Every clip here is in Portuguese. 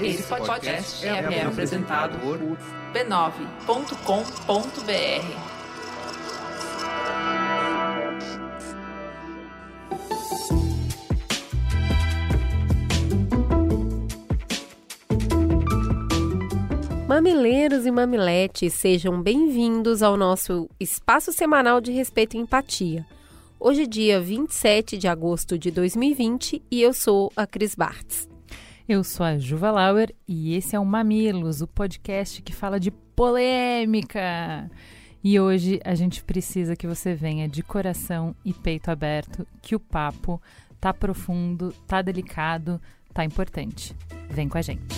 Esse podcast é, apresentado por b9.com.br. Mamileiros e mamiletes, sejam bem-vindos ao nosso espaço semanal de respeito e empatia. Hoje é dia 27 de agosto de 2020 e eu sou a Cris Bartz. Eu sou a Juva Lauer e esse é o Mamilos, o podcast que fala de polêmica. E hoje a gente precisa que você venha de coração e peito aberto, que o papo tá profundo, tá delicado, tá importante. Vem com a gente.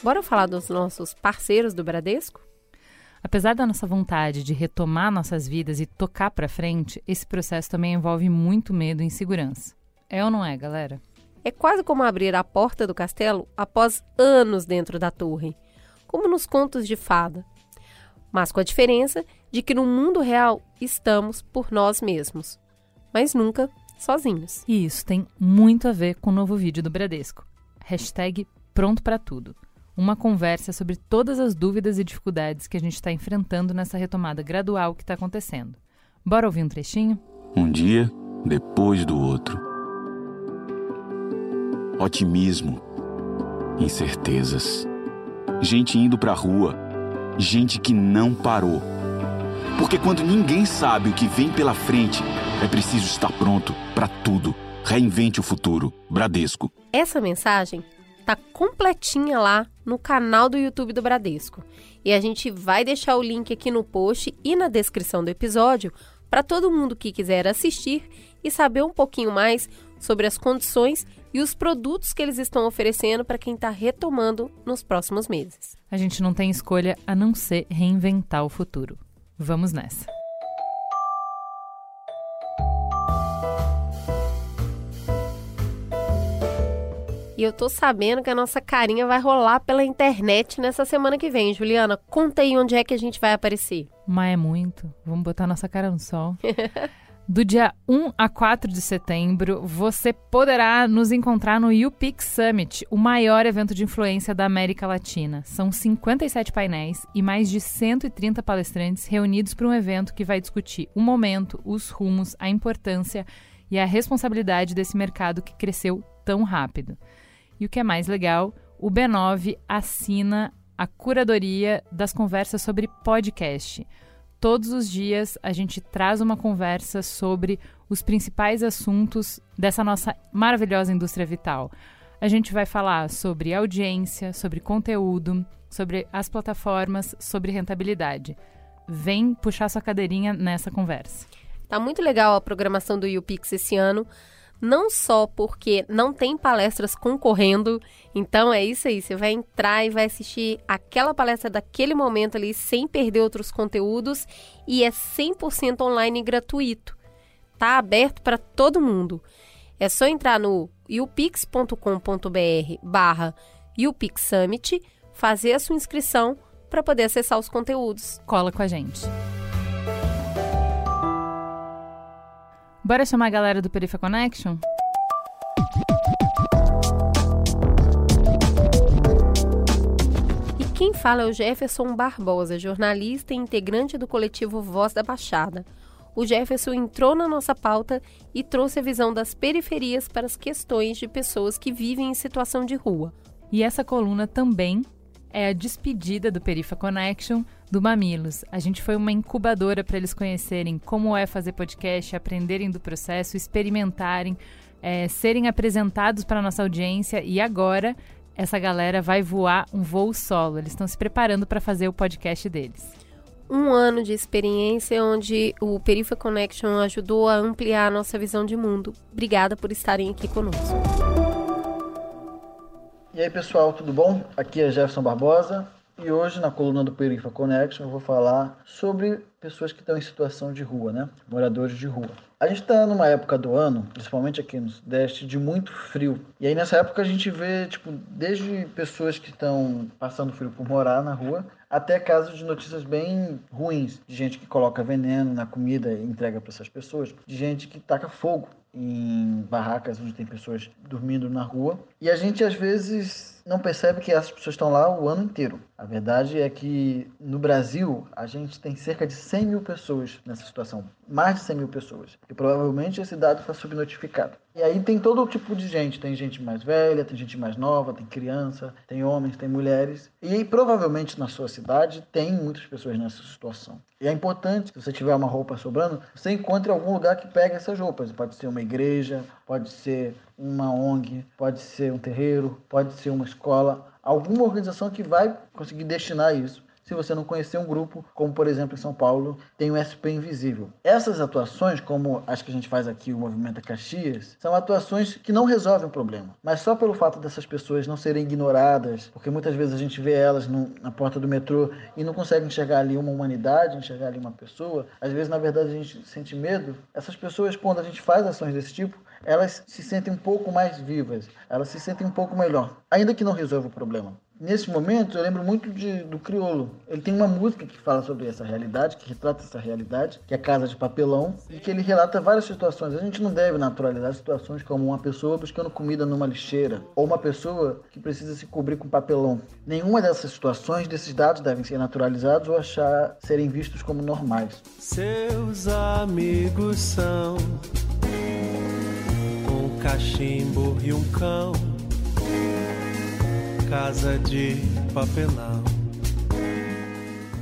Bora falar dos nossos parceiros do Bradesco? Apesar da nossa vontade de retomar nossas vidas e tocar para frente, esse processo também envolve muito medo e insegurança. É ou não é, galera? É quase como abrir a porta do castelo após anos dentro da torre, como nos contos de fada. Mas com a diferença de que no mundo real estamos por nós mesmos, mas nunca sozinhos. E isso tem muito a ver com o novo vídeo do Bradesco. Hashtag pronto para tudo uma conversa sobre todas as dúvidas e dificuldades que a gente está enfrentando nessa retomada gradual que está acontecendo. Bora ouvir um trechinho? Um dia depois do outro. Otimismo, incertezas, gente indo para a rua, gente que não parou. Porque quando ninguém sabe o que vem pela frente, é preciso estar pronto para tudo. Reinvente o futuro. Bradesco. Essa mensagem tá completinha lá no canal do YouTube do Bradesco. E a gente vai deixar o link aqui no post e na descrição do episódio para todo mundo que quiser assistir e saber um pouquinho mais sobre as condições e os produtos que eles estão oferecendo para quem está retomando nos próximos meses. A gente não tem escolha a não ser reinventar o futuro. Vamos nessa! E eu tô sabendo que a nossa carinha vai rolar pela internet nessa semana que vem. Juliana, conta aí onde é que a gente vai aparecer. Mas é muito. Vamos botar nossa cara no sol. Do dia 1 a 4 de setembro, você poderá nos encontrar no UPix Summit, o maior evento de influência da América Latina. São 57 painéis e mais de 130 palestrantes reunidos para um evento que vai discutir o momento, os rumos, a importância e a responsabilidade desse mercado que cresceu tão rápido. E o que é mais legal, o B9 assina a curadoria das conversas sobre podcast. Todos os dias a gente traz uma conversa sobre os principais assuntos dessa nossa maravilhosa indústria vital. A gente vai falar sobre audiência, sobre conteúdo, sobre as plataformas, sobre rentabilidade. Vem puxar sua cadeirinha nessa conversa. Tá muito legal a programação do YouPix esse ano não só porque não tem palestras concorrendo, então é isso aí, você vai entrar e vai assistir aquela palestra daquele momento ali sem perder outros conteúdos e é 100% online e gratuito. Tá aberto para todo mundo. É só entrar no upix.com.br barra Summit, fazer a sua inscrição para poder acessar os conteúdos. Cola com a gente. Bora chamar a galera do Perifa Connection? E quem fala é o Jefferson Barbosa, jornalista e integrante do coletivo Voz da Baixada. O Jefferson entrou na nossa pauta e trouxe a visão das periferias para as questões de pessoas que vivem em situação de rua. E essa coluna também é a despedida do Perifa Connection do Mamilos. A gente foi uma incubadora para eles conhecerem como é fazer podcast, aprenderem do processo, experimentarem, é, serem apresentados para a nossa audiência e agora essa galera vai voar um voo solo. Eles estão se preparando para fazer o podcast deles. Um ano de experiência onde o Perifa Connection ajudou a ampliar a nossa visão de mundo. Obrigada por estarem aqui conosco. E aí pessoal, tudo bom? Aqui é Jefferson Barbosa, E hoje, na coluna do Perifa Connection, eu vou falar sobre pessoas que estão em situação de rua, né? Moradores de rua. A gente está numa época do ano, principalmente aqui no Sudeste, de muito frio. E aí nessa época a gente vê, tipo, desde pessoas que estão passando frio por morar na rua, até casos de notícias bem ruins, de gente que coloca veneno na comida e entrega para essas pessoas, de gente que taca fogo em barracas onde tem pessoas dormindo na rua. E a gente às vezes não percebe que essas pessoas estão lá o ano inteiro. A verdade é que no Brasil a gente tem cerca de 100 mil pessoas nessa situação, mais de 100 mil pessoas. E provavelmente esse dado está subnotificado. E aí tem todo tipo de gente, tem gente mais velha, tem gente mais nova, tem criança, tem homens, tem mulheres. E aí provavelmente na sua cidade tem muitas pessoas nessa situação. E é importante, se você tiver uma roupa sobrando, você encontre algum lugar que pegue essas roupas. Pode ser uma igreja, pode ser uma ONG, pode ser um terreiro, pode ser uma escola, alguma organização que vai conseguir destinar isso se você não conhecer um grupo, como por exemplo em São Paulo, tem o SP Invisível. Essas atuações, como as que a gente faz aqui, o Movimento Caxias, são atuações que não resolvem o problema. Mas só pelo fato dessas pessoas não serem ignoradas, porque muitas vezes a gente vê elas no, na porta do metrô e não consegue enxergar ali uma humanidade, enxergar ali uma pessoa, às vezes na verdade a gente sente medo. Essas pessoas, quando a gente faz ações desse tipo, elas se sentem um pouco mais vivas, elas se sentem um pouco melhor, ainda que não resolva o problema. Nesse momento, eu lembro muito de, do Criolo. Ele tem uma música que fala sobre essa realidade, que retrata essa realidade, que é Casa de Papelão, e que ele relata várias situações. A gente não deve naturalizar situações como uma pessoa buscando comida numa lixeira, ou uma pessoa que precisa se cobrir com papelão. Nenhuma dessas situações, desses dados, devem ser naturalizados ou achar serem vistos como normais. Seus amigos são cachimbo e um cão casa de papelão.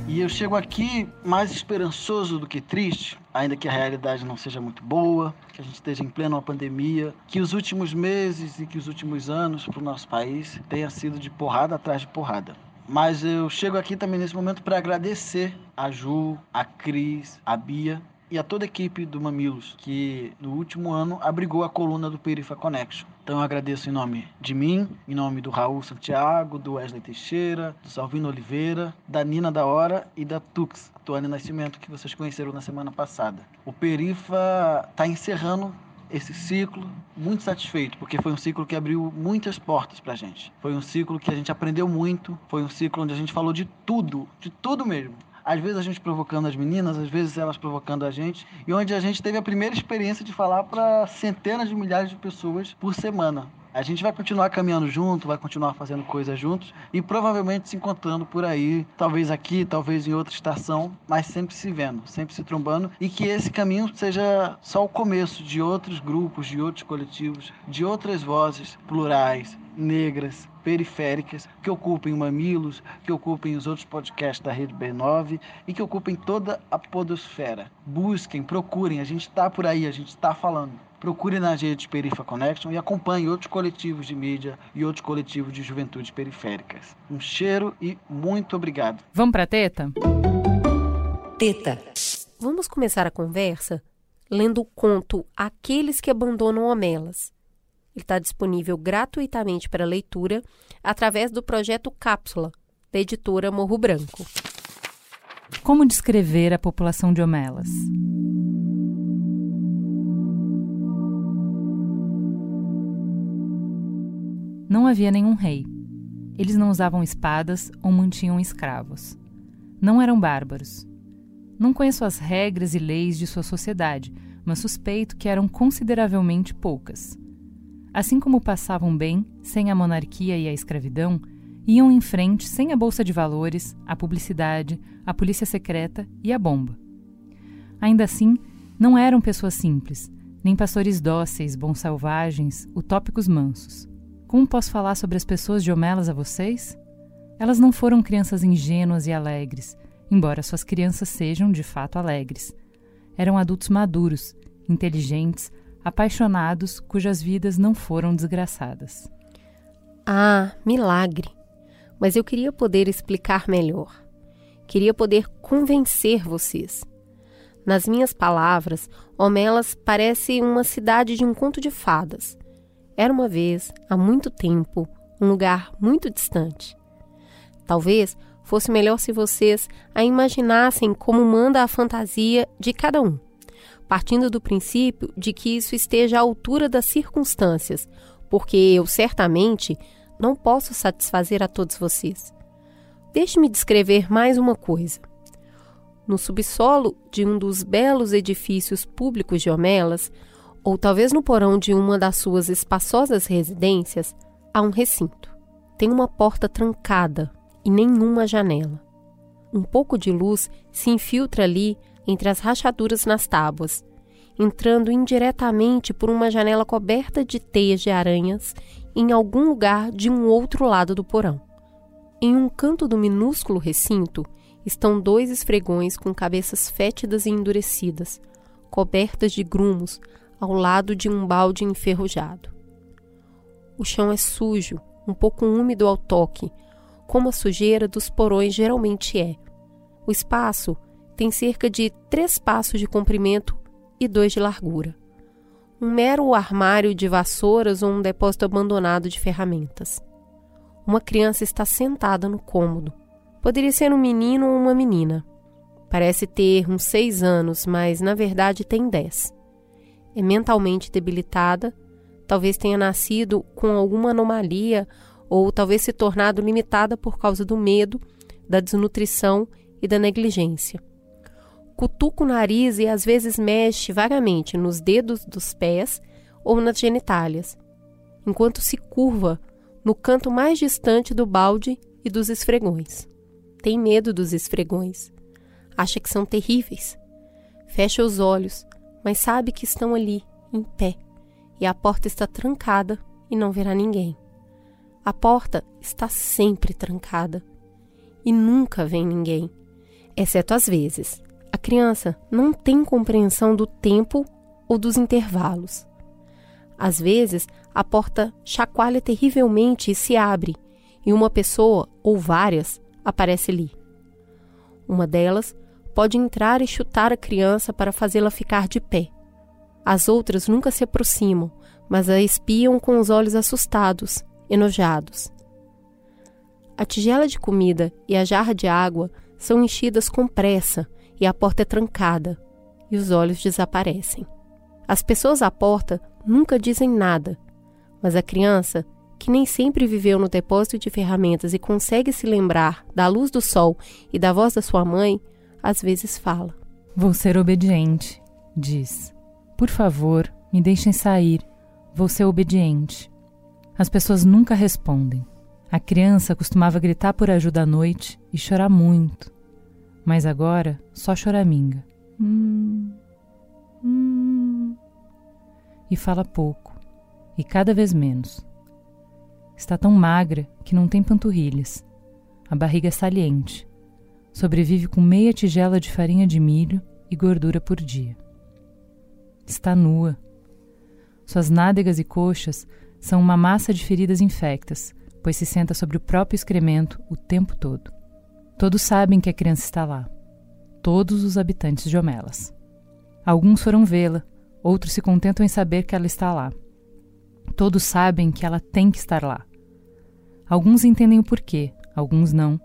E eu chego aqui mais esperançoso do que triste, ainda que a realidade não seja muito boa, que a gente esteja em plena pandemia, que os últimos meses e que os últimos anos para o nosso país tenha sido de porrada atrás de porrada. Mas eu chego aqui também nesse momento para agradecer a Ju, a Cris, a Bia e a toda a equipe do Mamilos, que no último ano abrigou a coluna do Perifa Connection. Então eu agradeço em nome de mim, em nome do Raul Santiago, do Wesley Teixeira, do Salvino Oliveira, da Nina da Hora e da Tux, Tuane Nascimento, que vocês conheceram na semana passada. O Perifa está encerrando esse ciclo muito satisfeito, porque foi um ciclo que abriu muitas portas pra gente. Foi um ciclo que a gente aprendeu muito, foi um ciclo onde a gente falou de tudo, de tudo mesmo às vezes a gente provocando as meninas, às vezes elas provocando a gente, e onde a gente teve a primeira experiência de falar para centenas de milhares de pessoas por semana. A gente vai continuar caminhando junto, vai continuar fazendo coisas juntos e provavelmente se encontrando por aí, talvez aqui, talvez em outra estação, mas sempre se vendo, sempre se trombando e que esse caminho seja só o começo de outros grupos, de outros coletivos, de outras vozes plurais, negras, periféricas, que ocupem o Mamilos, que ocupem os outros podcasts da Rede B9 e que ocupem toda a podosfera. Busquem, procurem, a gente está por aí, a gente está falando. Procure nas redes Perifa Connection e acompanhe outros coletivos de mídia e outros coletivos de juventude periféricas. Um cheiro e muito obrigado. Vamos para teta? Teta. Vamos começar a conversa lendo o conto Aqueles que Abandonam Homelas, ele está disponível gratuitamente para leitura através do projeto Cápsula, da editora Morro Branco. Como descrever a população de Homelas? Não havia nenhum rei. Eles não usavam espadas ou mantinham escravos. Não eram bárbaros. Não conheço as regras e leis de sua sociedade, mas suspeito que eram consideravelmente poucas. Assim como passavam bem, sem a monarquia e a escravidão, iam em frente sem a bolsa de valores, a publicidade, a polícia secreta e a bomba. Ainda assim, não eram pessoas simples, nem pastores dóceis, bons selvagens, utópicos mansos. Como posso falar sobre as pessoas de Homelas a vocês? Elas não foram crianças ingênuas e alegres, embora suas crianças sejam de fato alegres. Eram adultos maduros, inteligentes, apaixonados cujas vidas não foram desgraçadas. Ah, milagre! Mas eu queria poder explicar melhor. Queria poder convencer vocês. Nas minhas palavras, Homelas parece uma cidade de um conto de fadas. Era uma vez, há muito tempo, um lugar muito distante. Talvez fosse melhor se vocês a imaginassem como manda a fantasia de cada um, partindo do princípio de que isso esteja à altura das circunstâncias, porque eu certamente não posso satisfazer a todos vocês. Deixe-me descrever mais uma coisa. No subsolo de um dos belos edifícios públicos de Homelas, ou talvez no porão de uma das suas espaçosas residências, há um recinto. Tem uma porta trancada e nenhuma janela. Um pouco de luz se infiltra ali entre as rachaduras nas tábuas, entrando indiretamente por uma janela coberta de teias de aranhas em algum lugar de um outro lado do porão. Em um canto do minúsculo recinto estão dois esfregões com cabeças fétidas e endurecidas, cobertas de grumos, ao lado de um balde enferrujado. O chão é sujo, um pouco úmido ao toque, como a sujeira dos porões geralmente é. O espaço tem cerca de três passos de comprimento e dois de largura. Um mero armário de vassouras ou um depósito abandonado de ferramentas. Uma criança está sentada no cômodo. Poderia ser um menino ou uma menina. Parece ter uns seis anos, mas na verdade tem dez. É mentalmente debilitada, talvez tenha nascido com alguma anomalia ou talvez se tornado limitada por causa do medo, da desnutrição e da negligência. Cutuca o nariz e às vezes mexe vagamente nos dedos dos pés ou nas genitálias, enquanto se curva no canto mais distante do balde e dos esfregões. Tem medo dos esfregões. Acha que são terríveis. Fecha os olhos, mas sabe que estão ali, em pé, e a porta está trancada e não verá ninguém. A porta está sempre trancada e nunca vem ninguém, exceto às vezes. A criança não tem compreensão do tempo ou dos intervalos. Às vezes, a porta chacoalha terrivelmente e se abre, e uma pessoa ou várias aparece ali. Uma delas pode entrar e chutar a criança para fazê-la ficar de pé. As outras nunca se aproximam, mas a espiam com os olhos assustados enojados. A tigela de comida e a jarra de água são enchidas com pressa e a porta é trancada e os olhos desaparecem. As pessoas à porta nunca dizem nada, mas a criança, que nem sempre viveu no depósito de ferramentas e consegue se lembrar da luz do sol e da voz da sua mãe, às vezes fala. Vou ser obediente, diz. Por favor, me deixem sair. Vou ser obediente. As pessoas nunca respondem. A criança costumava gritar por ajuda à noite e chorar muito, mas agora só choraminga. Hum, hum, e fala pouco, e cada vez menos. Está tão magra que não tem panturrilhas. A barriga é saliente. Sobrevive com meia tigela de farinha de milho e gordura por dia. Está nua. Suas nádegas e coxas são uma massa de feridas infectas, pois se senta sobre o próprio excremento o tempo todo. Todos sabem que a criança está lá. Todos os habitantes de Homelas. Alguns foram vê-la, outros se contentam em saber que ela está lá. Todos sabem que ela tem que estar lá. Alguns entendem o porquê, alguns não,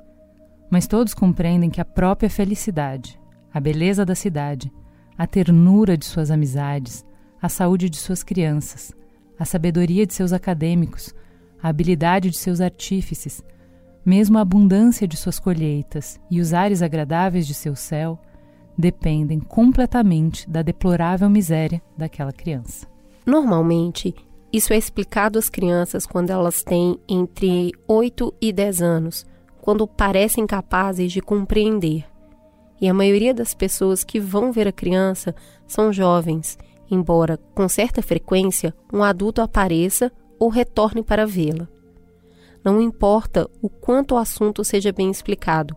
mas todos compreendem que a própria felicidade, a beleza da cidade, a ternura de suas amizades, a saúde de suas crianças, a sabedoria de seus acadêmicos, a habilidade de seus artífices, mesmo a abundância de suas colheitas e os ares agradáveis de seu céu, dependem completamente da deplorável miséria daquela criança. Normalmente, isso é explicado às crianças quando elas têm entre 8 e 10 anos, quando parecem capazes de compreender. E a maioria das pessoas que vão ver a criança são jovens embora com certa frequência um adulto apareça ou retorne para vê-la. Não importa o quanto o assunto seja bem explicado,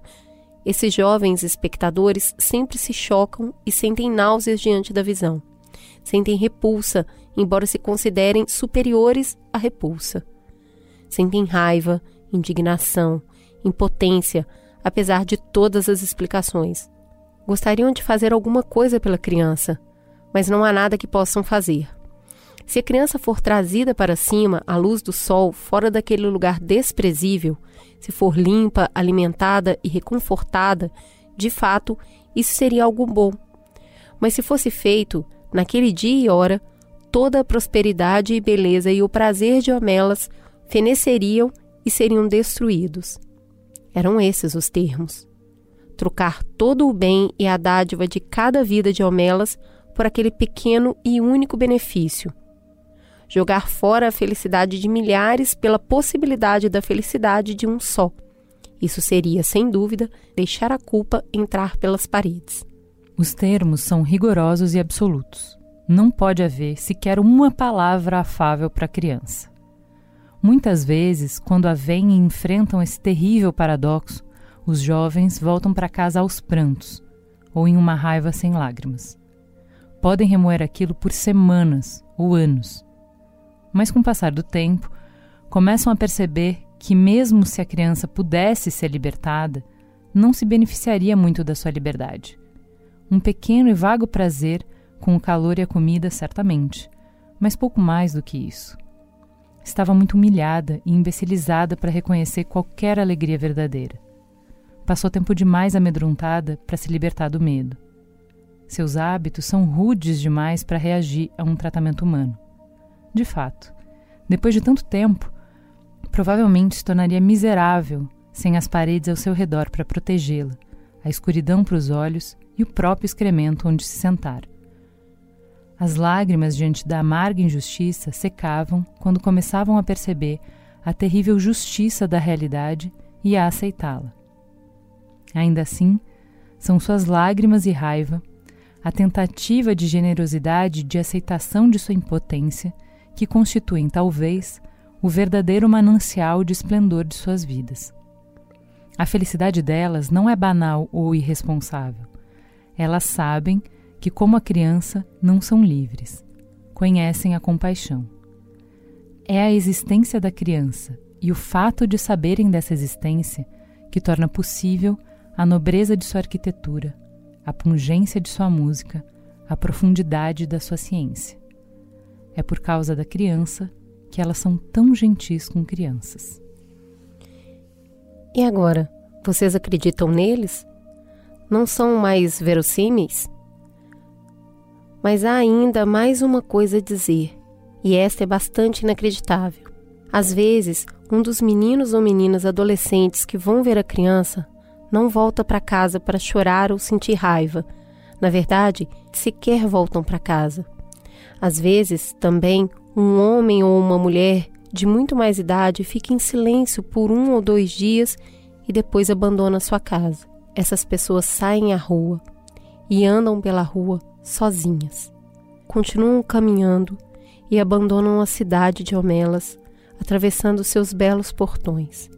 esses jovens espectadores sempre se chocam e sentem náuseas diante da visão. Sentem repulsa, embora se considerem superiores à repulsa. Sentem raiva, indignação, impotência, apesar de todas as explicações. Gostariam de fazer alguma coisa pela criança, mas não há nada que possam fazer. Se a criança for trazida para cima à luz do sol, fora daquele lugar desprezível, se for limpa, alimentada e reconfortada, de fato, isso seria algo bom. Mas se fosse feito, naquele dia e hora, toda a prosperidade e beleza e o prazer de Homelas feneceriam e seriam destruídos. Eram esses os termos. Trocar todo o bem e a dádiva de cada vida de Homelas por aquele pequeno e único benefício. Jogar fora a felicidade de milhares pela possibilidade da felicidade de um só. Isso seria, sem dúvida, deixar a culpa entrar pelas paredes. Os termos são rigorosos e absolutos. Não pode haver sequer uma palavra afável para a criança. Muitas vezes, quando a veem e enfrentam esse terrível paradoxo, os jovens voltam para casa aos prantos, ou em uma raiva sem lágrimas. Podem remoer aquilo por semanas ou anos. Mas com o passar do tempo, começam a perceber que, mesmo se a criança pudesse ser libertada, não se beneficiaria muito da sua liberdade. Um pequeno e vago prazer com o calor e a comida, certamente, mas pouco mais do que isso. Estava muito humilhada e imbecilizada para reconhecer qualquer alegria verdadeira. Passou tempo demais amedrontada para se libertar do medo. Seus hábitos são rudes demais para reagir a um tratamento humano. De fato, depois de tanto tempo, provavelmente se tornaria miserável sem as paredes ao seu redor para protegê-la, a escuridão para os olhos e o próprio excremento onde se sentar. As lágrimas diante da amarga injustiça secavam quando começavam a perceber a terrível justiça da realidade e a aceitá-la. Ainda assim, são suas lágrimas e raiva, a tentativa de generosidade e de aceitação de sua impotência, que constituem, talvez, o verdadeiro manancial de esplendor de suas vidas. A felicidade delas não é banal ou irresponsável. Elas sabem que, como a criança, não são livres. Conhecem a compaixão. É a existência da criança e o fato de saberem dessa existência que torna possível a nobreza de sua arquitetura, a pungência de sua música, a profundidade da sua ciência. É por causa da criança que elas são tão gentis com crianças. E agora, vocês acreditam neles? Não são mais verossímeis? Mas há ainda mais uma coisa a dizer, e esta é bastante inacreditável. Às vezes, um dos meninos ou meninas adolescentes que vão ver a criança não volta para casa para chorar ou sentir raiva. Na verdade, sequer voltam para casa. Às vezes, também, um homem ou uma mulher de muito mais idade fica em silêncio por um ou dois dias e depois abandona sua casa. Essas pessoas saem à rua e andam pela rua sozinhas. Continuam caminhando e abandonam a cidade de Homelas, atravessando seus belos portões.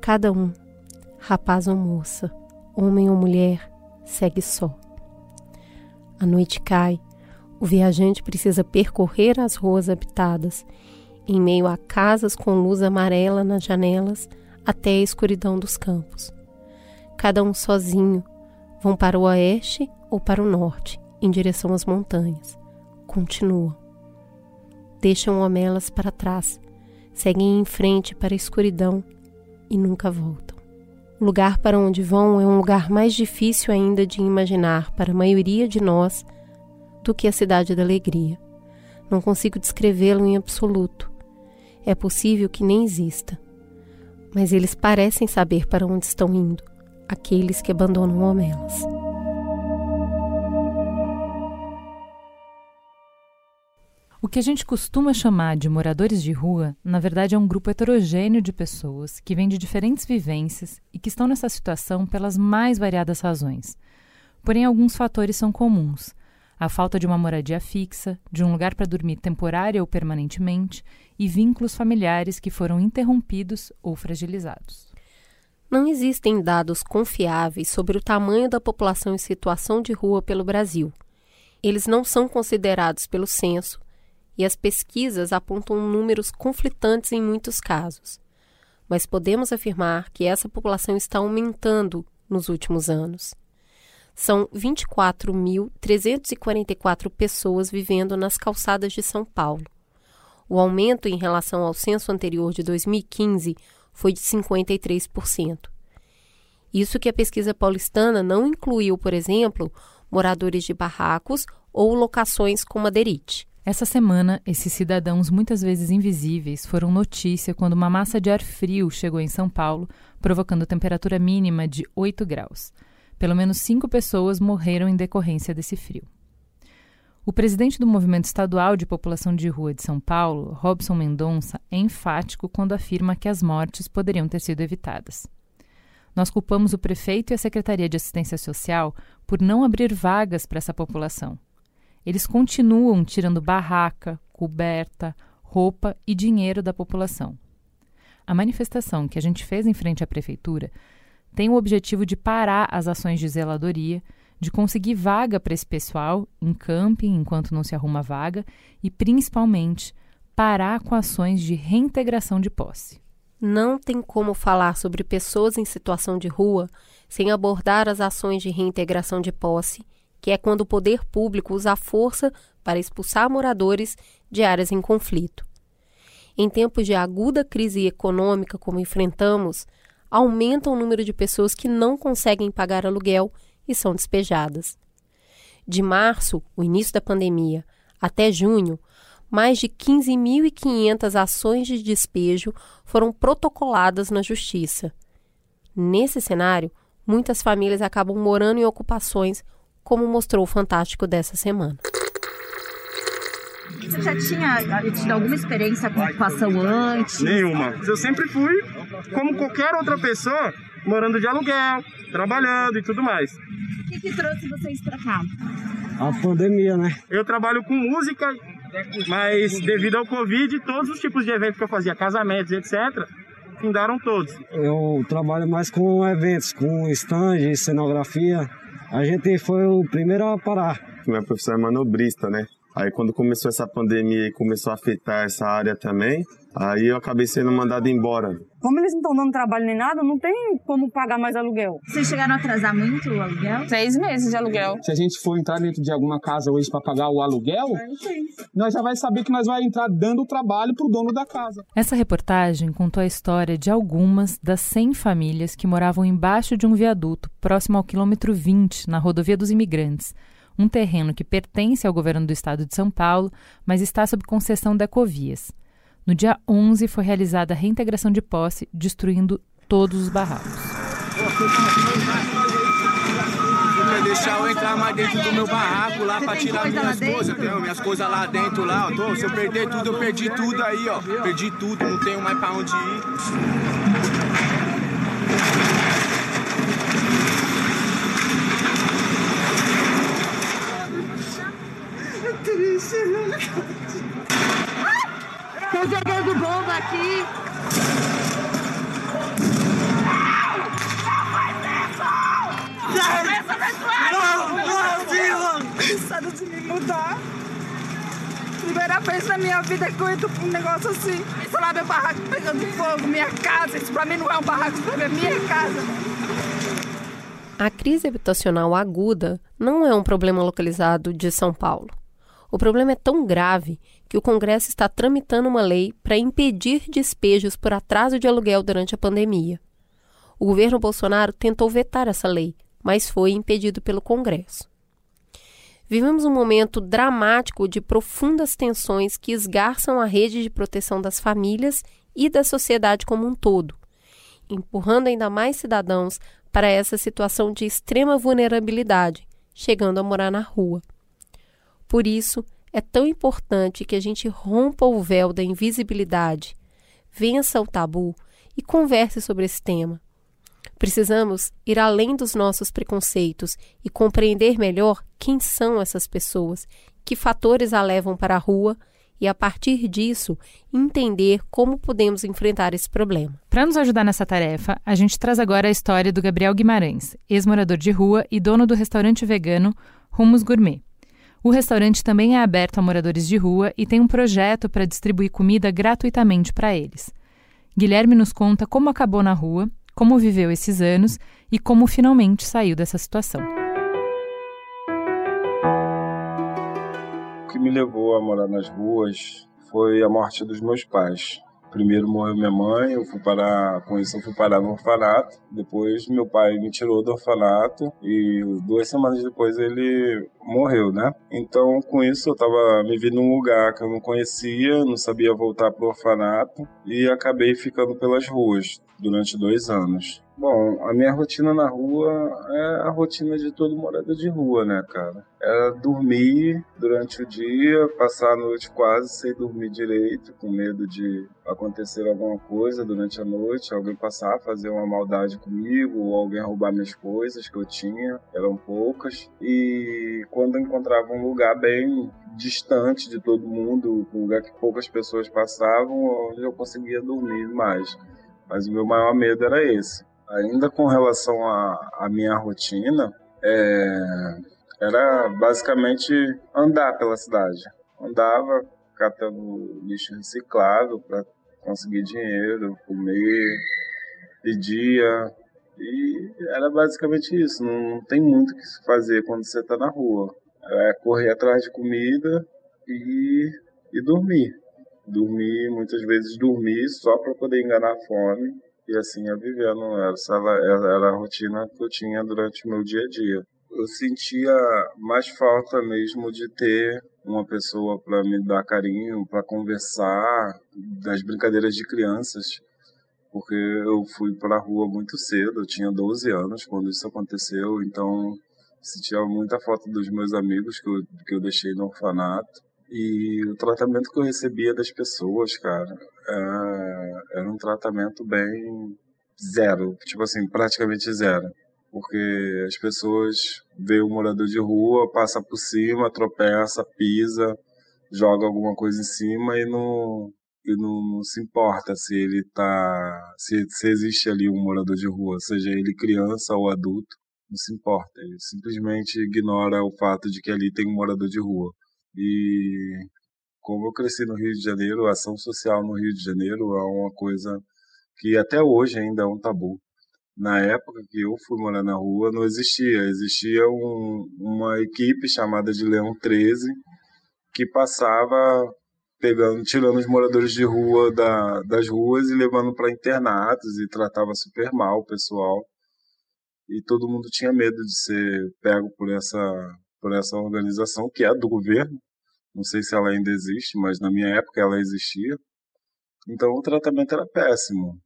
Cada um, rapaz ou moça, homem ou mulher, segue só. A noite cai, o viajante precisa percorrer as ruas habitadas, em meio a casas com luz amarela nas janelas, até a escuridão dos campos. Cada um sozinho, vão para o oeste ou para o norte, em direção às montanhas. Continua. Deixam homelas para trás, seguem em frente para a escuridão e nunca voltam. O lugar para onde vão é um lugar mais difícil ainda de imaginar para a maioria de nós do que a cidade da alegria. Não consigo descrevê-lo em absoluto. É possível que nem exista. Mas eles parecem saber para onde estão indo, aqueles que abandonam Homelas. O que a gente costuma chamar de moradores de rua, na verdade é um grupo heterogêneo de pessoas que vêm de diferentes vivências e que estão nessa situação pelas mais variadas razões. Porém, alguns fatores são comuns: a falta de uma moradia fixa, de um lugar para dormir temporária ou permanentemente e vínculos familiares que foram interrompidos ou fragilizados. Não existem dados confiáveis sobre o tamanho da população em situação de rua pelo Brasil. Eles não são considerados pelo censo e as pesquisas apontam números conflitantes em muitos casos. Mas podemos afirmar que essa população está aumentando nos últimos anos. São 24.344 pessoas vivendo nas calçadas de São Paulo. O aumento em relação ao censo anterior de 2015 foi de 53%. Isso que a pesquisa paulistana não incluiu, por exemplo, moradores de barracos ou locações com madeirite. Essa semana, esses cidadãos muitas vezes invisíveis foram notícia quando uma massa de ar frio chegou em São Paulo, provocando temperatura mínima de 8 graus. Pelo menos cinco pessoas morreram em decorrência desse frio. O presidente do Movimento Estadual de População de Rua de São Paulo, Robson Mendonça, é enfático quando afirma que as mortes poderiam ter sido evitadas. Nós culpamos o prefeito e a Secretaria de Assistência Social por não abrir vagas para essa população. Eles continuam tirando barraca, coberta, roupa e dinheiro da população. A manifestação que a gente fez em frente à prefeitura tem o objetivo de parar as ações de zeladoria de conseguir vaga para esse pessoal em camping enquanto não se arruma vaga e, principalmente, parar com ações de reintegração de posse. Não tem como falar sobre pessoas em situação de rua sem abordar as ações de reintegração de posse, que é quando o poder público usa a força para expulsar moradores de áreas em conflito. Em tempos de aguda crise econômica como enfrentamos, aumenta o número de pessoas que não conseguem pagar aluguel e são despejadas. De março, o início da pandemia, até junho, mais de 15.500 ações de despejo foram protocoladas na Justiça. Nesse cenário, muitas famílias acabam morando em ocupações, como mostrou o Fantástico dessa semana. Você já tinha tido alguma experiência com ocupação antes? Nenhuma. Eu sempre fui, como qualquer outra pessoa, morando de aluguel, trabalhando e tudo mais. O que, que trouxe vocês para cá? A pandemia, né? Eu trabalho com música, mas devido ao Covid, todos os tipos de eventos que eu fazia, casamentos, etc., findaram todos. Eu trabalho mais com eventos, com stand, cenografia. A gente foi o primeiro a parar. Minha profissão é manobrista, né? Aí quando começou essa pandemia e começou a afetar essa área também, aí eu acabei sendo mandado embora. Como eles não estão dando trabalho nem nada, não tem como pagar mais aluguel. Vocês chegaram a atrasar muito o aluguel? Seis meses de aluguel. Se a gente for entrar dentro de alguma casa hoje para pagar o aluguel, nós já vai saber que nós vai entrar dando trabalho pro dono da casa. Essa reportagem contou a história de algumas das 100 famílias que moravam embaixo de um viaduto próximo ao quilômetro 20, na rodovia dos imigrantes um terreno que pertence ao governo do estado de São Paulo, mas está sob concessão da Ecovias. No dia 11 foi realizada a reintegração de posse, destruindo todos os barracos. Quer deixar eu entrar mais dentro do meu barraco lá pra tirar minhas coisas? Tenho minhas coisas lá dentro lá, ó. Tô, se eu perder tudo, eu perdi tudo aí, ó. Perdi tudo, não tenho mais pra onde ir. Triste, Tô jogando bomba aqui. Não, não, Vila! Sai de me mudar. Primeira vez na minha vida que eu entro pra um negócio assim. Isso lá, meu barraco pegando fogo, minha casa. Isso pra mim não é um barraco, isso é minha casa. A crise habitacional aguda não é um problema localizado de São Paulo. O problema é tão grave que o Congresso está tramitando uma lei para impedir despejos por atraso de aluguel durante a pandemia. O governo Bolsonaro tentou vetar essa lei, mas foi impedido pelo Congresso. Vivemos um momento dramático de profundas tensões que esgarçam a rede de proteção das famílias e da sociedade como um todo, empurrando ainda mais cidadãos para essa situação de extrema vulnerabilidade, chegando a morar na rua. Por isso, é tão importante que a gente rompa o véu da invisibilidade, vença o tabu e converse sobre esse tema. Precisamos ir além dos nossos preconceitos e compreender melhor quem são essas pessoas, que fatores a levam para a rua e, a partir disso, entender como podemos enfrentar esse problema. Para nos ajudar nessa tarefa, a gente traz agora a história do Gabriel Guimarães, ex-morador de rua e dono do restaurante vegano Rumos Gourmet. O restaurante também é aberto a moradores de rua e tem um projeto para distribuir comida gratuitamente para eles. Guilherme nos conta como acabou na rua, como viveu esses anos e como finalmente saiu dessa situação. O que me levou a morar nas ruas foi a morte dos meus pais. Primeiro morreu minha mãe, eu fui parar, com isso eu fui parar no orfanato. Depois meu pai me tirou do orfanato e duas semanas depois ele morreu, né? Então com isso eu tava me vendo num lugar que eu não conhecia, não sabia voltar pro orfanato e acabei ficando pelas ruas durante dois anos. Bom, a minha rotina na rua é a rotina de todo morador de rua, né, cara? É dormir durante o dia, passar a noite quase sem dormir direito, com medo de acontecer alguma coisa durante a noite, alguém passar fazer uma maldade comigo, ou alguém roubar minhas coisas que eu tinha, eram poucas. E quando eu encontrava um lugar bem distante de todo mundo, um lugar que poucas pessoas passavam, onde eu conseguia dormir mais. Mas o meu maior medo era esse. Ainda com relação à minha rotina, é, era basicamente andar pela cidade. Andava catando lixo reciclável para conseguir dinheiro, comer, pedia. E era basicamente isso. Não tem muito o que se fazer quando você está na rua. É correr atrás de comida e, e dormir. Dormir, muitas vezes dormir só para poder enganar a fome e assim ia vivendo. Essa era a rotina que eu tinha durante o meu dia a dia. Eu sentia mais falta mesmo de ter uma pessoa para me dar carinho, para conversar, das brincadeiras de crianças, porque eu fui para a rua muito cedo, eu tinha 12 anos quando isso aconteceu, então sentia muita falta dos meus amigos que eu, que eu deixei no orfanato. E o tratamento que eu recebia das pessoas, cara, é, era um tratamento bem zero, tipo assim, praticamente zero. Porque as pessoas veem o morador de rua, passa por cima, tropeça, pisa, joga alguma coisa em cima e não, e não, não se importa se ele tá. Se, se existe ali um morador de rua, seja ele criança ou adulto, não se importa. Ele simplesmente ignora o fato de que ali tem um morador de rua. E como eu cresci no Rio de Janeiro, a ação social no Rio de Janeiro é uma coisa que até hoje ainda é um tabu. Na época que eu fui morar na rua, não existia. Existia um, uma equipe chamada de Leão 13 que passava pegando, tirando os moradores de rua da, das ruas e levando para internatos e tratava super mal o pessoal. E todo mundo tinha medo de ser pego por essa, por essa organização que é do governo, não sei se ela ainda existe, mas na minha época ela existia. Então o tratamento era péssimo.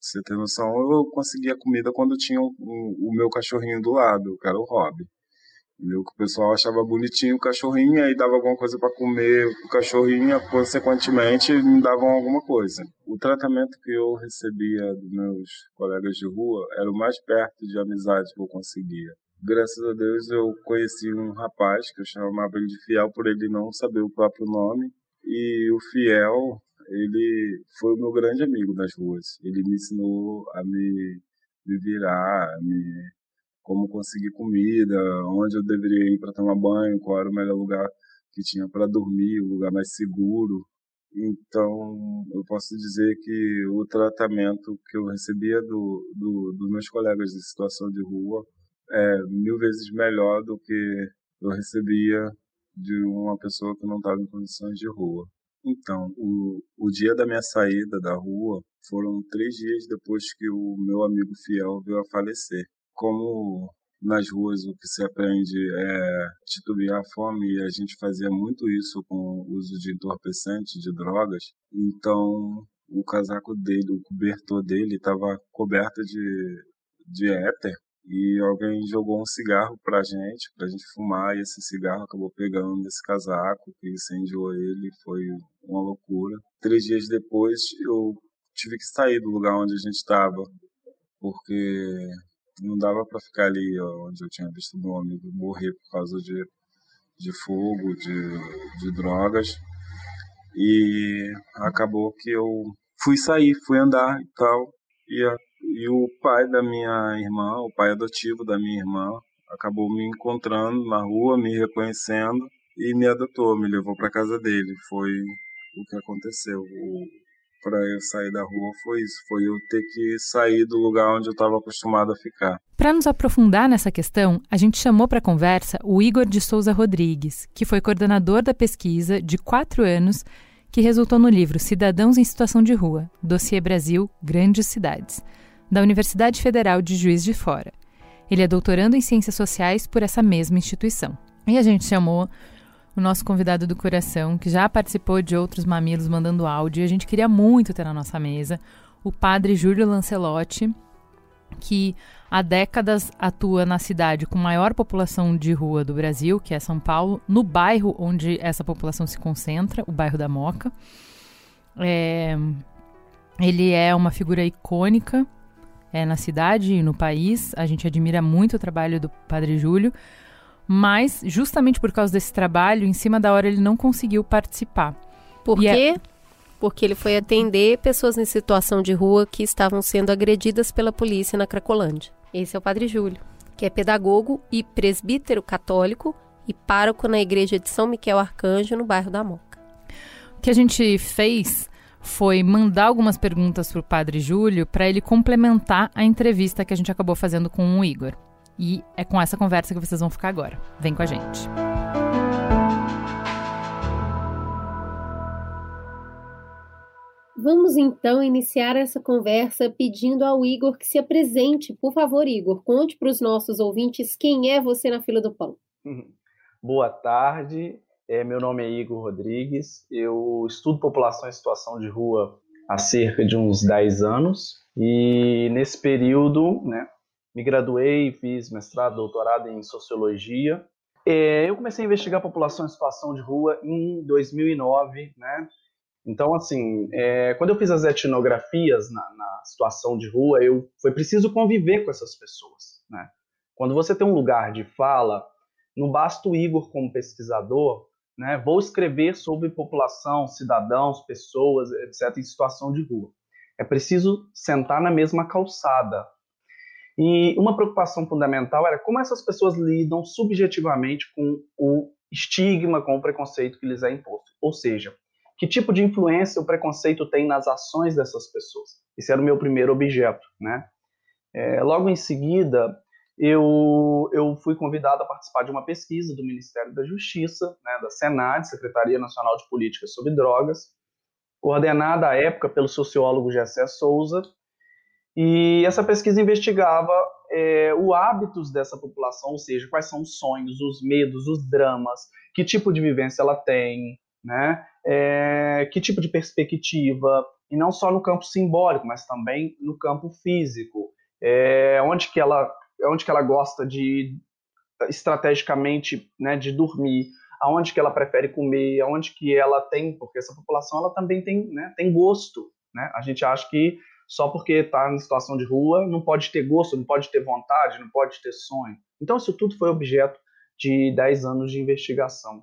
Você ter noção, eu conseguia comida quando tinha o, meu cachorrinho do lado, que era o Rob. O pessoal achava bonitinho o cachorrinho, aí dava alguma coisa para comer o cachorrinho, consequentemente me davam alguma coisa. O tratamento que eu recebia dos meus colegas de rua era o mais perto de amizade que eu conseguia graças a Deus eu conheci um rapaz que eu chamava ele de Fiel por ele não saber o próprio nome. E o Fiel ele foi o meu grande amigo nas ruas. Ele me ensinou a me, me virar a me como conseguir comida onde eu deveria ir para tomar banho qual era o melhor lugar que tinha para dormir o lugar mais seguro. Então eu posso dizer que o tratamento que eu recebia do, do dos meus colegas de situação de rua é mil vezes melhor do que eu recebia de uma pessoa que não estava em condições de rua. Então, o, o dia da minha saída da rua foram três dias depois que o meu amigo fiel veio a falecer. Como nas ruas o que se aprende é titubear a fome e a gente fazia muito isso com o uso de entorpecentes, de drogas, então o casaco dele, o cobertor dele estava coberto de, de éter e alguém jogou um cigarro pra gente, pra gente fumar, e esse cigarro acabou pegando nesse casaco, que incendiou ele, foi uma loucura. Três dias depois, eu tive que sair do lugar onde a gente estava, porque não dava para ficar ali onde eu tinha visto meu amigo morrer por causa de, de fogo, de, de drogas. E acabou que eu fui sair, fui andar e tal, e e o pai da minha irmã, o pai adotivo da minha irmã, acabou me encontrando na rua, me reconhecendo e me adotou, me levou para casa dele. Foi o que aconteceu. Para eu sair da rua foi isso, foi eu ter que sair do lugar onde eu estava acostumado a ficar. Para nos aprofundar nessa questão, a gente chamou para conversa o Igor de Souza Rodrigues, que foi coordenador da pesquisa de quatro anos que resultou no livro Cidadãos em Situação de Rua, Dossiê Brasil, Grandes Cidades, da Universidade Federal de Juiz de Fora. Ele é doutorando em Ciências Sociais por essa mesma instituição. E a gente chamou o nosso convidado do coração, que já participou de outros mamilos mandando áudio, e a gente queria muito ter na nossa mesa, o padre Júlio Lancelotti, que há décadas atua na cidade com maior população de rua do Brasil, que é São Paulo, no bairro onde essa população se concentra, o bairro da Moca. É, ele é uma figura icônica é, na cidade e no país. A gente admira muito o trabalho do Padre Júlio, mas justamente por causa desse trabalho, em cima da hora ele não conseguiu participar. Por E quê? é- Porque ele foi atender pessoas em situação de rua que estavam sendo agredidas pela polícia na Cracolândia. Esse é o Padre Júlio, que é pedagogo e presbítero católico e pároco na igreja de São Miquel Arcanjo, no bairro da Moca. O que a gente fez foi mandar algumas perguntas para o Padre Júlio para ele complementar a entrevista que a gente acabou fazendo com o Igor. E é com essa conversa que vocês vão ficar agora. Vem com a gente. Vamos então iniciar essa conversa pedindo ao Igor que se apresente. Por favor, Igor, conte para os nossos ouvintes quem é você na fila do pão. Boa tarde, é, meu nome é Igor Rodrigues, eu estudo população em situação de rua há cerca de uns 10 anos e nesse período né, me graduei, fiz mestrado, doutorado em sociologia. É, eu comecei a investigar população em situação de rua em 2009, né? Então, assim, é, quando eu fiz as etnografias na, na situação de rua, eu foi preciso conviver com essas pessoas, né? Quando você tem um lugar de fala, não basta o Igor como pesquisador, né? Vou escrever sobre população, cidadãos, pessoas, etc, em situação de rua. É preciso sentar na mesma calçada. E uma preocupação fundamental era como essas pessoas lidam subjetivamente com o estigma, com o preconceito que lhes é imposto. Ou seja, que tipo de influência o preconceito tem nas ações dessas pessoas. Esse era o meu primeiro objeto, né? É, logo em seguida, eu, eu fui convidado a participar de uma pesquisa do Ministério da Justiça, né, da Senad, Secretaria Nacional de Políticas sobre Drogas, coordenada à época pelo sociólogo Gessé Souza, e essa pesquisa investigava é, o hábitos dessa população, ou seja, quais são os sonhos, os medos, os dramas, que tipo de vivência ela tem, né? É, que tipo de perspectiva, e não só no campo simbólico, mas também no campo físico, é, onde que ela, onde que ela gosta de estrategicamente, né, de dormir, aonde que ela prefere comer, aonde que ela tem, porque essa população ela também tem, né, tem gosto, né? A gente acha que só porque está em situação de rua não pode ter gosto, não pode ter vontade, não pode ter sonho. Então isso tudo foi objeto de 10 anos de investigação.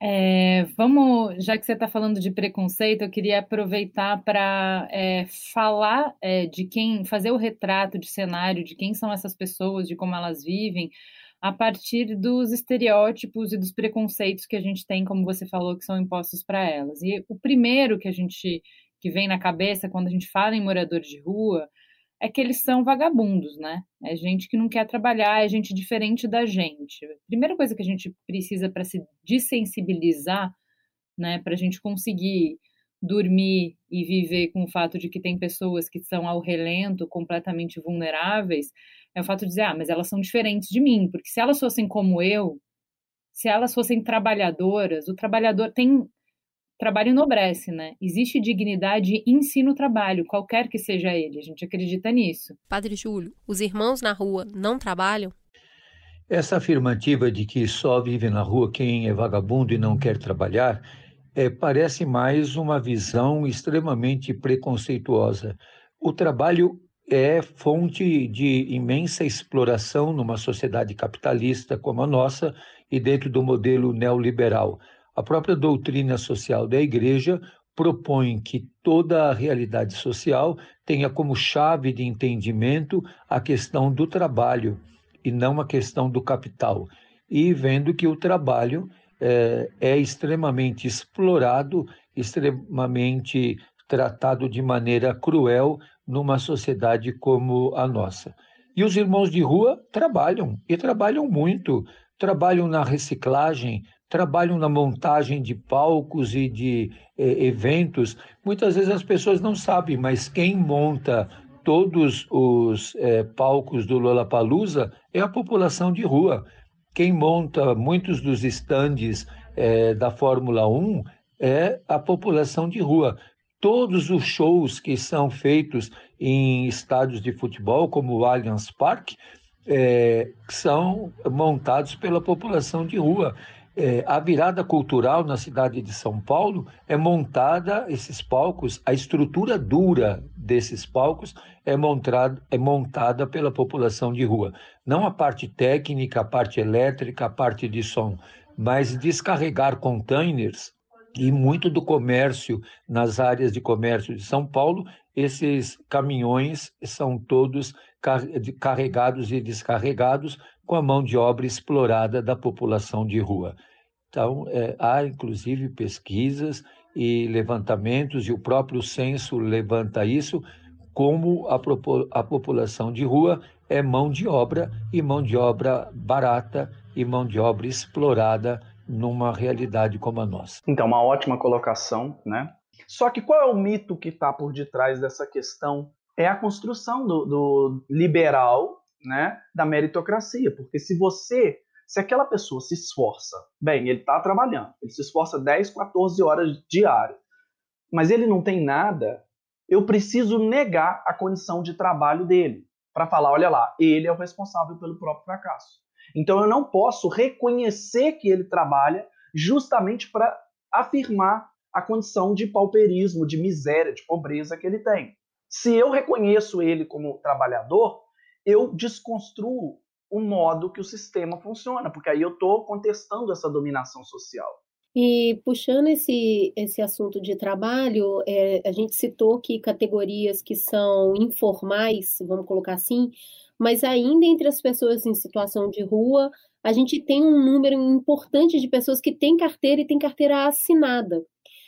É, vamos, já que você está falando de preconceito, eu queria aproveitar para é, falar é, de quem, fazer o retrato de cenário de quem são essas pessoas, de como elas vivem, a partir dos estereótipos e dos preconceitos que a gente tem, como você falou, que são impostos para elas. E o primeiro que a gente que vem na cabeça quando a gente fala em moradores de rua é que eles são vagabundos, né? É gente que não quer trabalhar, é gente diferente da gente. A primeira coisa que a gente precisa para se desensibilizar, né, para a gente conseguir dormir e viver com o fato de que tem pessoas que são ao relento, completamente vulneráveis, é o fato de dizer, ah, mas elas são diferentes de mim, porque se elas fossem como eu, se elas fossem trabalhadoras, o trabalhador tem trabalho enobrece, né? Existe dignidade em si no trabalho, qualquer que seja ele. A gente acredita nisso. Padre Júlio, os irmãos na rua não trabalham? Essa afirmativa de que só vive na rua quem é vagabundo e não quer trabalhar é, parece mais uma visão extremamente preconceituosa. O trabalho é fonte de imensa exploração numa sociedade capitalista como a nossa e dentro do modelo neoliberal. A própria doutrina social da Igreja propõe que toda a realidade social tenha como chave de entendimento a questão do trabalho e não a questão do capital. E vendo que o trabalho é, é extremamente explorado, extremamente tratado de maneira cruel numa sociedade como a nossa. E os irmãos de rua trabalham, e trabalham muito. Trabalham na reciclagem, trabalham na montagem de palcos e de eh, eventos. Muitas vezes as pessoas não sabem, mas quem monta todos os eh, palcos do Lollapalooza é a população de rua. Quem monta muitos dos estandes eh, da Fórmula 1 é a população de rua. Todos os shows que são feitos em estádios de futebol, como o Allianz Parque, é, são montados pela população de rua. É, a virada cultural na cidade de São Paulo é montada, esses palcos, a estrutura dura desses palcos é montada, é montada pela população de rua. Não a parte técnica, a parte elétrica, a parte de som, mas descarregar containers e muito do comércio nas áreas de comércio de São Paulo, esses caminhões são todos carregados e descarregados com a mão de obra explorada da população de rua. Então, é, há inclusive pesquisas e levantamentos, e o próprio censo levanta isso, como a, a população de rua é mão de obra, e mão de obra barata, e mão de obra explorada numa realidade como a nossa. Então, uma ótima colocação, né? Só que qual é o mito que está por detrás dessa questão? É a construção do, do liberal, né, da meritocracia, porque se você se aquela pessoa se esforça, bem, ele está trabalhando, ele se esforça 10, 14 horas diárias, mas ele não tem nada, eu preciso negar a condição de trabalho dele para falar, olha lá, ele é o responsável pelo próprio fracasso. Então eu não posso reconhecer que ele trabalha justamente para afirmar a condição de pauperismo, de miséria, de pobreza que ele tem. Se eu reconheço ele como trabalhador, eu desconstruo o modo que o sistema funciona, porque aí eu estou contestando essa dominação social. E puxando esse, esse assunto de trabalho, é, a gente citou que categorias que são informais, vamos colocar assim, mas ainda entre as pessoas em situação de rua, a gente tem um número importante de pessoas que têm carteira e têm carteira assinada.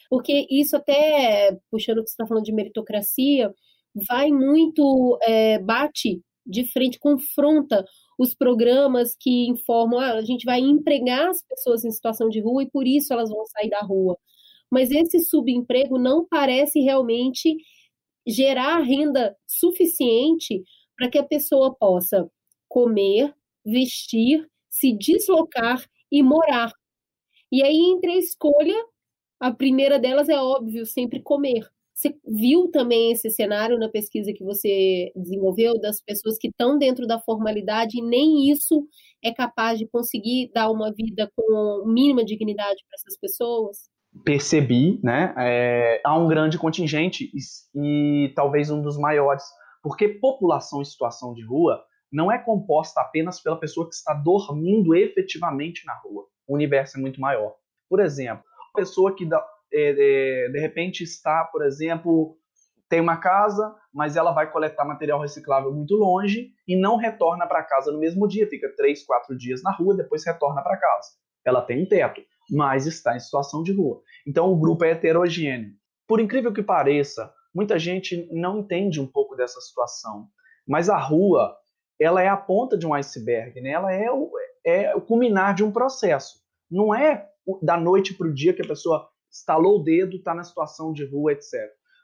Porque isso até, puxando o que você está falando de meritocracia, vai muito, é, bate de frente, confronta os programas que informam, ah, a gente vai empregar as pessoas em situação de rua e por isso elas vão sair da rua. Mas esse subemprego não parece realmente gerar renda suficiente para que a pessoa possa comer, vestir, se deslocar e morar. E aí, entre a escolha, a primeira delas é óbvio, sempre comer. Você viu também esse cenário na pesquisa que você desenvolveu das pessoas que estão dentro da formalidade e nem isso é capaz de conseguir dar uma vida com mínima dignidade para essas pessoas? Percebi, né? É, há um grande contingente e, e talvez um dos maiores, porque população em situação de rua não é composta apenas pela pessoa que está dormindo efetivamente na rua. O universo é muito maior. Por exemplo, a pessoa que dá, é, é, de repente está, por exemplo, tem uma casa, mas ela vai coletar material reciclável muito longe e não retorna para casa no mesmo dia, fica três, quatro dias na rua, depois retorna para casa. Ela tem um teto, mas está em situação de rua. Então o grupo é heterogêneo. Por incrível que pareça, muita gente não entende um pouco dessa situação, mas a rua ela é a ponta de um iceberg, né? ela é o, é o culminar de um processo. Não é da noite para o dia que a pessoa estalou o dedo, está na situação de rua, etc.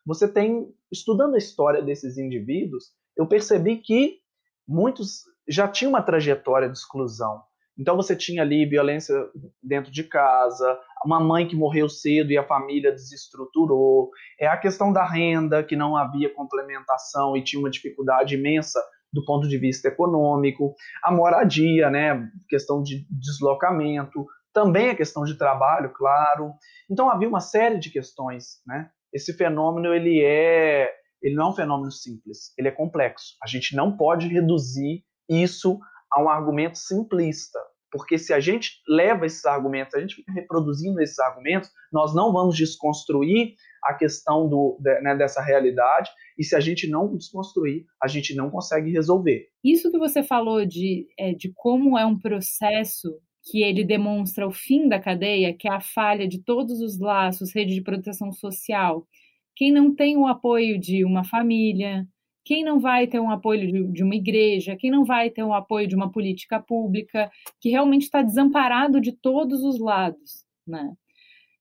Você tem, estudando a história desses indivíduos, eu percebi que muitos já tinham uma trajetória de exclusão. Então você tinha ali violência dentro de casa, uma mãe que morreu cedo e a família desestruturou, é a questão da renda, que não havia complementação e tinha uma dificuldade imensa do ponto de vista econômico, a moradia, né, questão de deslocamento, também a questão de trabalho, claro. Então havia uma série de questões, né? Esse fenômeno ele é, ele não é um fenômeno simples, ele é complexo. A gente não pode reduzir isso a um argumento simplista, porque se a gente leva esses argumentos, a gente fica reproduzindo esses argumentos, nós não vamos desconstruir a questão do, né, dessa realidade, e se a gente não desconstruir, a gente não consegue resolver. Isso que você falou de, é, de como é um processo que ele demonstra o fim da cadeia, que é a falha de todos os laços, rede de proteção social, quem não tem o apoio de uma família, quem não vai ter um apoio de, uma igreja, quem não vai ter o um apoio de uma política pública, que realmente está desamparado de todos os lados, né?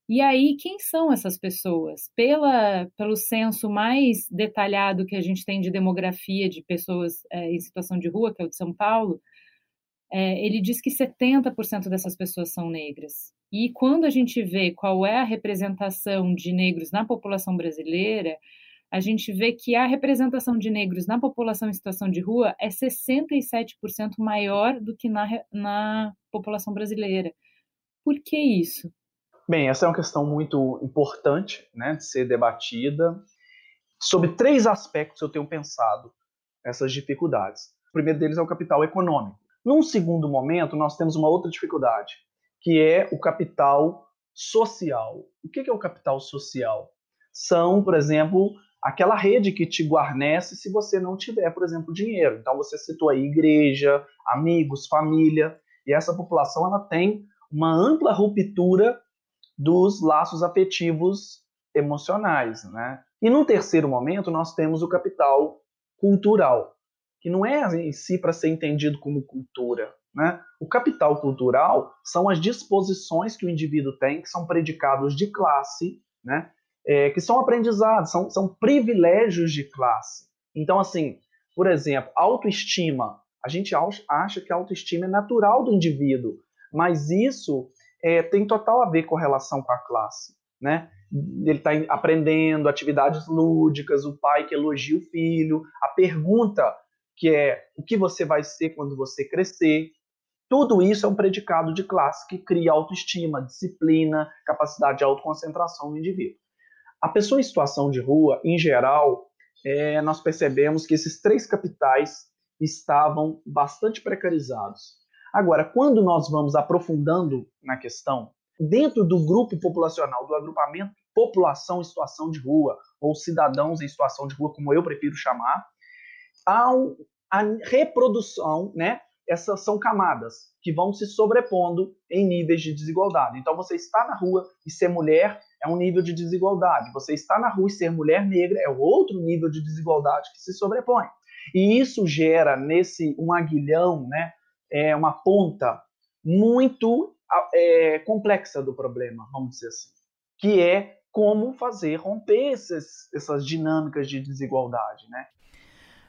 E aí, quem são essas pessoas? Pela, pelo censo mais detalhado que a gente tem de demografia de pessoas é, em situação de rua, que é o de São Paulo, é, ele diz que 70% dessas pessoas são negras. E quando a gente vê qual é a representação de negros na população brasileira, a gente vê que a representação de negros na população em situação de rua é 67% maior do que na, na população brasileira. Por que isso? Bem, essa é uma questão muito importante né, de ser debatida. Sobre três aspectos eu tenho pensado essas dificuldades. O primeiro deles é o capital econômico. Num segundo momento, nós temos uma outra dificuldade, que é o capital social. O que é o capital social? São, por exemplo, aquela rede que te guarnece se você não tiver, por exemplo, dinheiro. Então você citou aí igreja, amigos, família, e essa população ela tem uma ampla ruptura dos laços afetivos emocionais, né? E no terceiro momento nós temos o capital cultural, que não é em si para ser entendido como cultura, né? O capital cultural são as disposições que o indivíduo tem, que são predicados de classe, né? é, que são aprendizados, são, são privilégios de classe. Então, assim, por exemplo, autoestima. A gente acha que a autoestima é natural do indivíduo, mas isso é, tem total a ver com relação com a classe, né? Ele está aprendendo atividades lúdicas, o pai que elogia o filho, a pergunta que é o que você vai ser quando você crescer. Tudo isso é um predicado de classe que cria autoestima, disciplina, capacidade de autoconcentração no indivíduo. A pessoa em situação de rua, em geral, é, nós percebemos que esses três capitais estavam bastante precarizados. Agora, quando nós vamos aprofundando na questão, dentro do grupo populacional, do agrupamento população em situação de rua, ou cidadãos em situação de rua, como eu prefiro chamar, há a reprodução, né? Essas são camadas que vão se sobrepondo em níveis de desigualdade. Então, você está na rua e ser mulher é um nível de desigualdade. Você está na rua e ser mulher negra é outro nível de desigualdade que se sobrepõe. E isso gera nesse um aguilhão, né, é uma ponta muito é, complexa do problema, vamos dizer assim, que é como fazer romper esses, essas dinâmicas de desigualdade, né?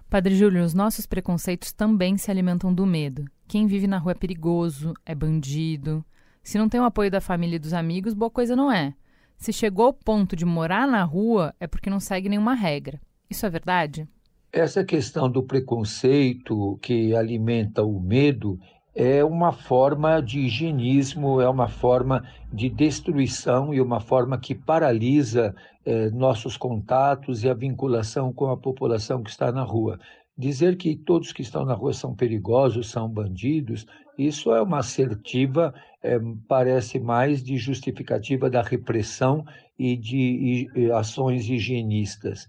Padre Júlio, os nossos preconceitos também se alimentam do medo. Quem vive na rua é perigoso, é bandido. Se não tem o apoio da família e dos amigos, boa coisa não é. Se chegou ao ponto de morar na rua, é porque não segue nenhuma regra. Isso é verdade? Essa questão do preconceito que alimenta o medo é uma forma de higienismo, é uma forma de destruição e uma forma que paralisa eh, nossos contatos e a vinculação com a população que está na rua. Dizer que todos que estão na rua são perigosos, são bandidos, isso é uma assertiva, é, parece mais de justificativa da repressão e de e, ações higienistas.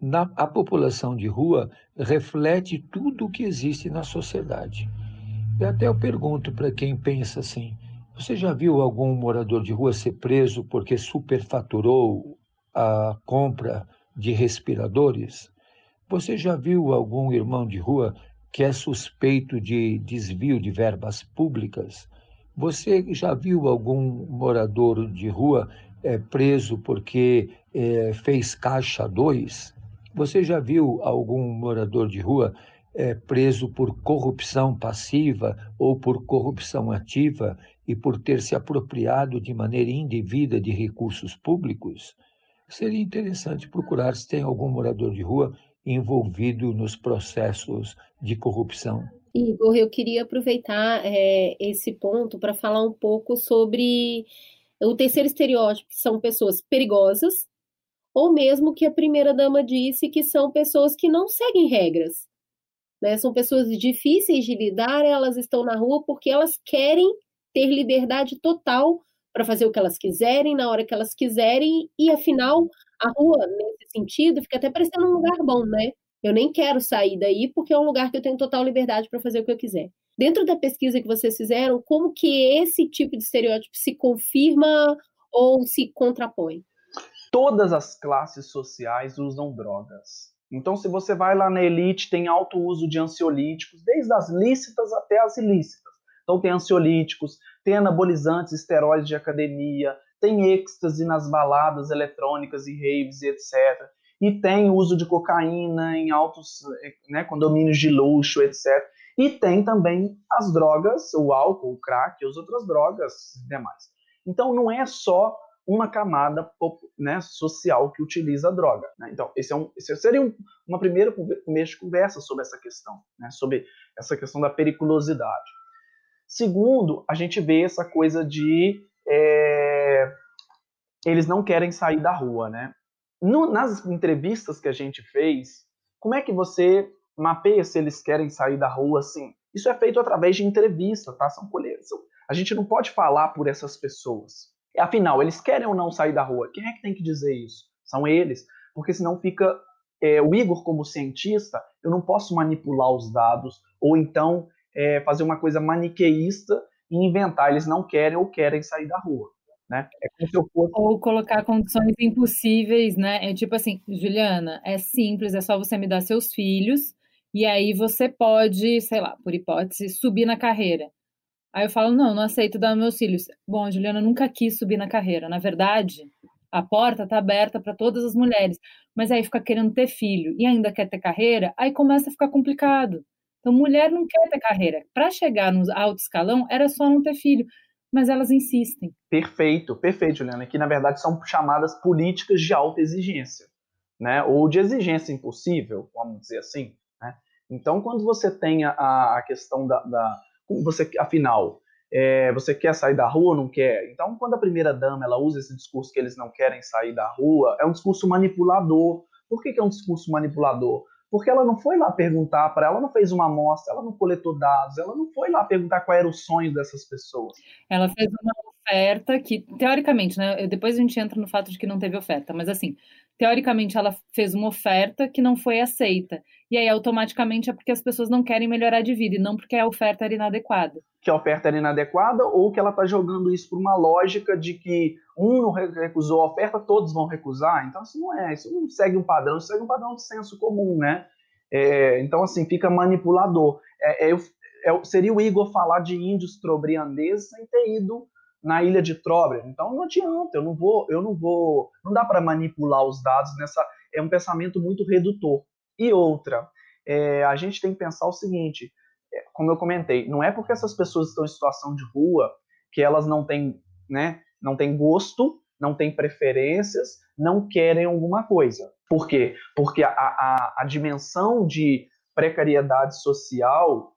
Na, a população de rua reflete tudo o que existe na sociedade. E até eu pergunto para quem pensa assim: você já viu algum morador de rua ser preso porque superfaturou a compra de respiradores? Você já viu algum irmão de rua que é suspeito de desvio de verbas públicas? Você já viu algum morador de rua é, preso porque é, fez caixa 2? Você já viu algum morador de rua é, preso por corrupção passiva ou por corrupção ativa e por ter se apropriado de maneira indevida de recursos públicos? Seria interessante procurar se tem algum morador de rua envolvido nos processos de corrupção. Igor, eu queria aproveitar é, esse ponto para falar um pouco sobre o terceiro estereótipo, que são pessoas perigosas, ou mesmo que a primeira dama disse que são pessoas que não seguem regras. Né? São pessoas difíceis de lidar, elas estão na rua porque elas querem ter liberdade total para fazer o que elas quiserem, na hora que elas quiserem, e afinal, a rua, nesse sentido, fica até parecendo um lugar bom, né? Eu nem quero sair daí porque é um lugar que eu tenho total liberdade para fazer o que eu quiser. Dentro da pesquisa que vocês fizeram, como que esse tipo de estereótipo se confirma ou se contrapõe? todas as classes sociais usam drogas. Então, se você vai lá na elite, tem alto uso de ansiolíticos, desde as lícitas até as ilícitas. Então, tem ansiolíticos, tem anabolizantes, esteroides de academia, tem êxtase nas baladas eletrônicas e raves e etc. E tem uso de cocaína em altos né, condomínios de luxo, etc. E tem também as drogas, o álcool, o crack as outras drogas demais. Então, não é só uma camada né, social que utiliza a droga. Né? Então, esse, é um, esse seria um, uma primeira conversa sobre essa questão, né, sobre essa questão da periculosidade. Segundo, a gente vê essa coisa de é, eles não querem sair da rua, né? No, nas entrevistas que a gente fez, como é que você mapeia se eles querem sair da rua assim? Isso é feito através de entrevista, tá? São colheitas. A gente não pode falar por essas pessoas. Afinal, eles querem ou não sair da rua? Quem é que tem que dizer isso? São eles. Porque senão fica. É, o Igor, como cientista, eu não posso manipular os dados ou então é, fazer uma coisa maniqueísta e inventar. Eles não querem ou querem sair da rua. Né? É fosse... Ou colocar condições impossíveis, né? É tipo assim, Juliana, é simples, é só você me dar seus filhos e aí você pode, sei lá, por hipótese, subir na carreira. Aí eu falo, não, não aceito dar meus filhos. Bom, a Juliana nunca quis subir na carreira. Na verdade, a porta está aberta para todas as mulheres. Mas aí fica querendo ter filho e ainda quer ter carreira, aí começa a ficar complicado. Então, mulher não quer ter carreira. Para chegar no alto escalão, era só não ter filho. Mas elas insistem. Perfeito, perfeito, Juliana. Que na verdade são chamadas políticas de alta exigência, né? Ou de exigência impossível, vamos dizer assim. Né? Então, quando você tem a, a questão da, da você, afinal, é, você quer sair da rua não quer? Então, quando a primeira dama ela usa esse discurso que eles não querem sair da rua, é um discurso manipulador. Por que, que é um discurso manipulador? Porque ela não foi lá perguntar para ela, não fez uma amostra, ela não coletou dados, ela não foi lá perguntar qual era o sonho dessas pessoas. Ela fez uma oferta que, teoricamente, né? Depois a gente entra no fato de que não teve oferta, mas assim, teoricamente ela fez uma oferta que não foi aceita. E aí, automaticamente, é porque as pessoas não querem melhorar de vida e não porque a oferta era inadequada. Que a oferta era inadequada ou que ela está jogando isso por uma lógica de que um não recusou a oferta, todos vão recusar. Então, isso não é, isso não segue um padrão, isso segue um padrão de senso comum, né? É, então, assim, fica manipulador. É, é, é seria o Igor falar de índios trobriandeses sem ter ido na ilha de Trobriand. Então não adianta, eu não vou, eu não vou, não dá para manipular os dados nessa, é um pensamento muito redutor. E outra, é, a gente tem que pensar o seguinte, é, como eu comentei, não é porque essas pessoas estão em situação de rua que elas não têm, né, não têm gosto, não têm preferências, não querem alguma coisa. Por quê? Porque a, a, a dimensão de precariedade social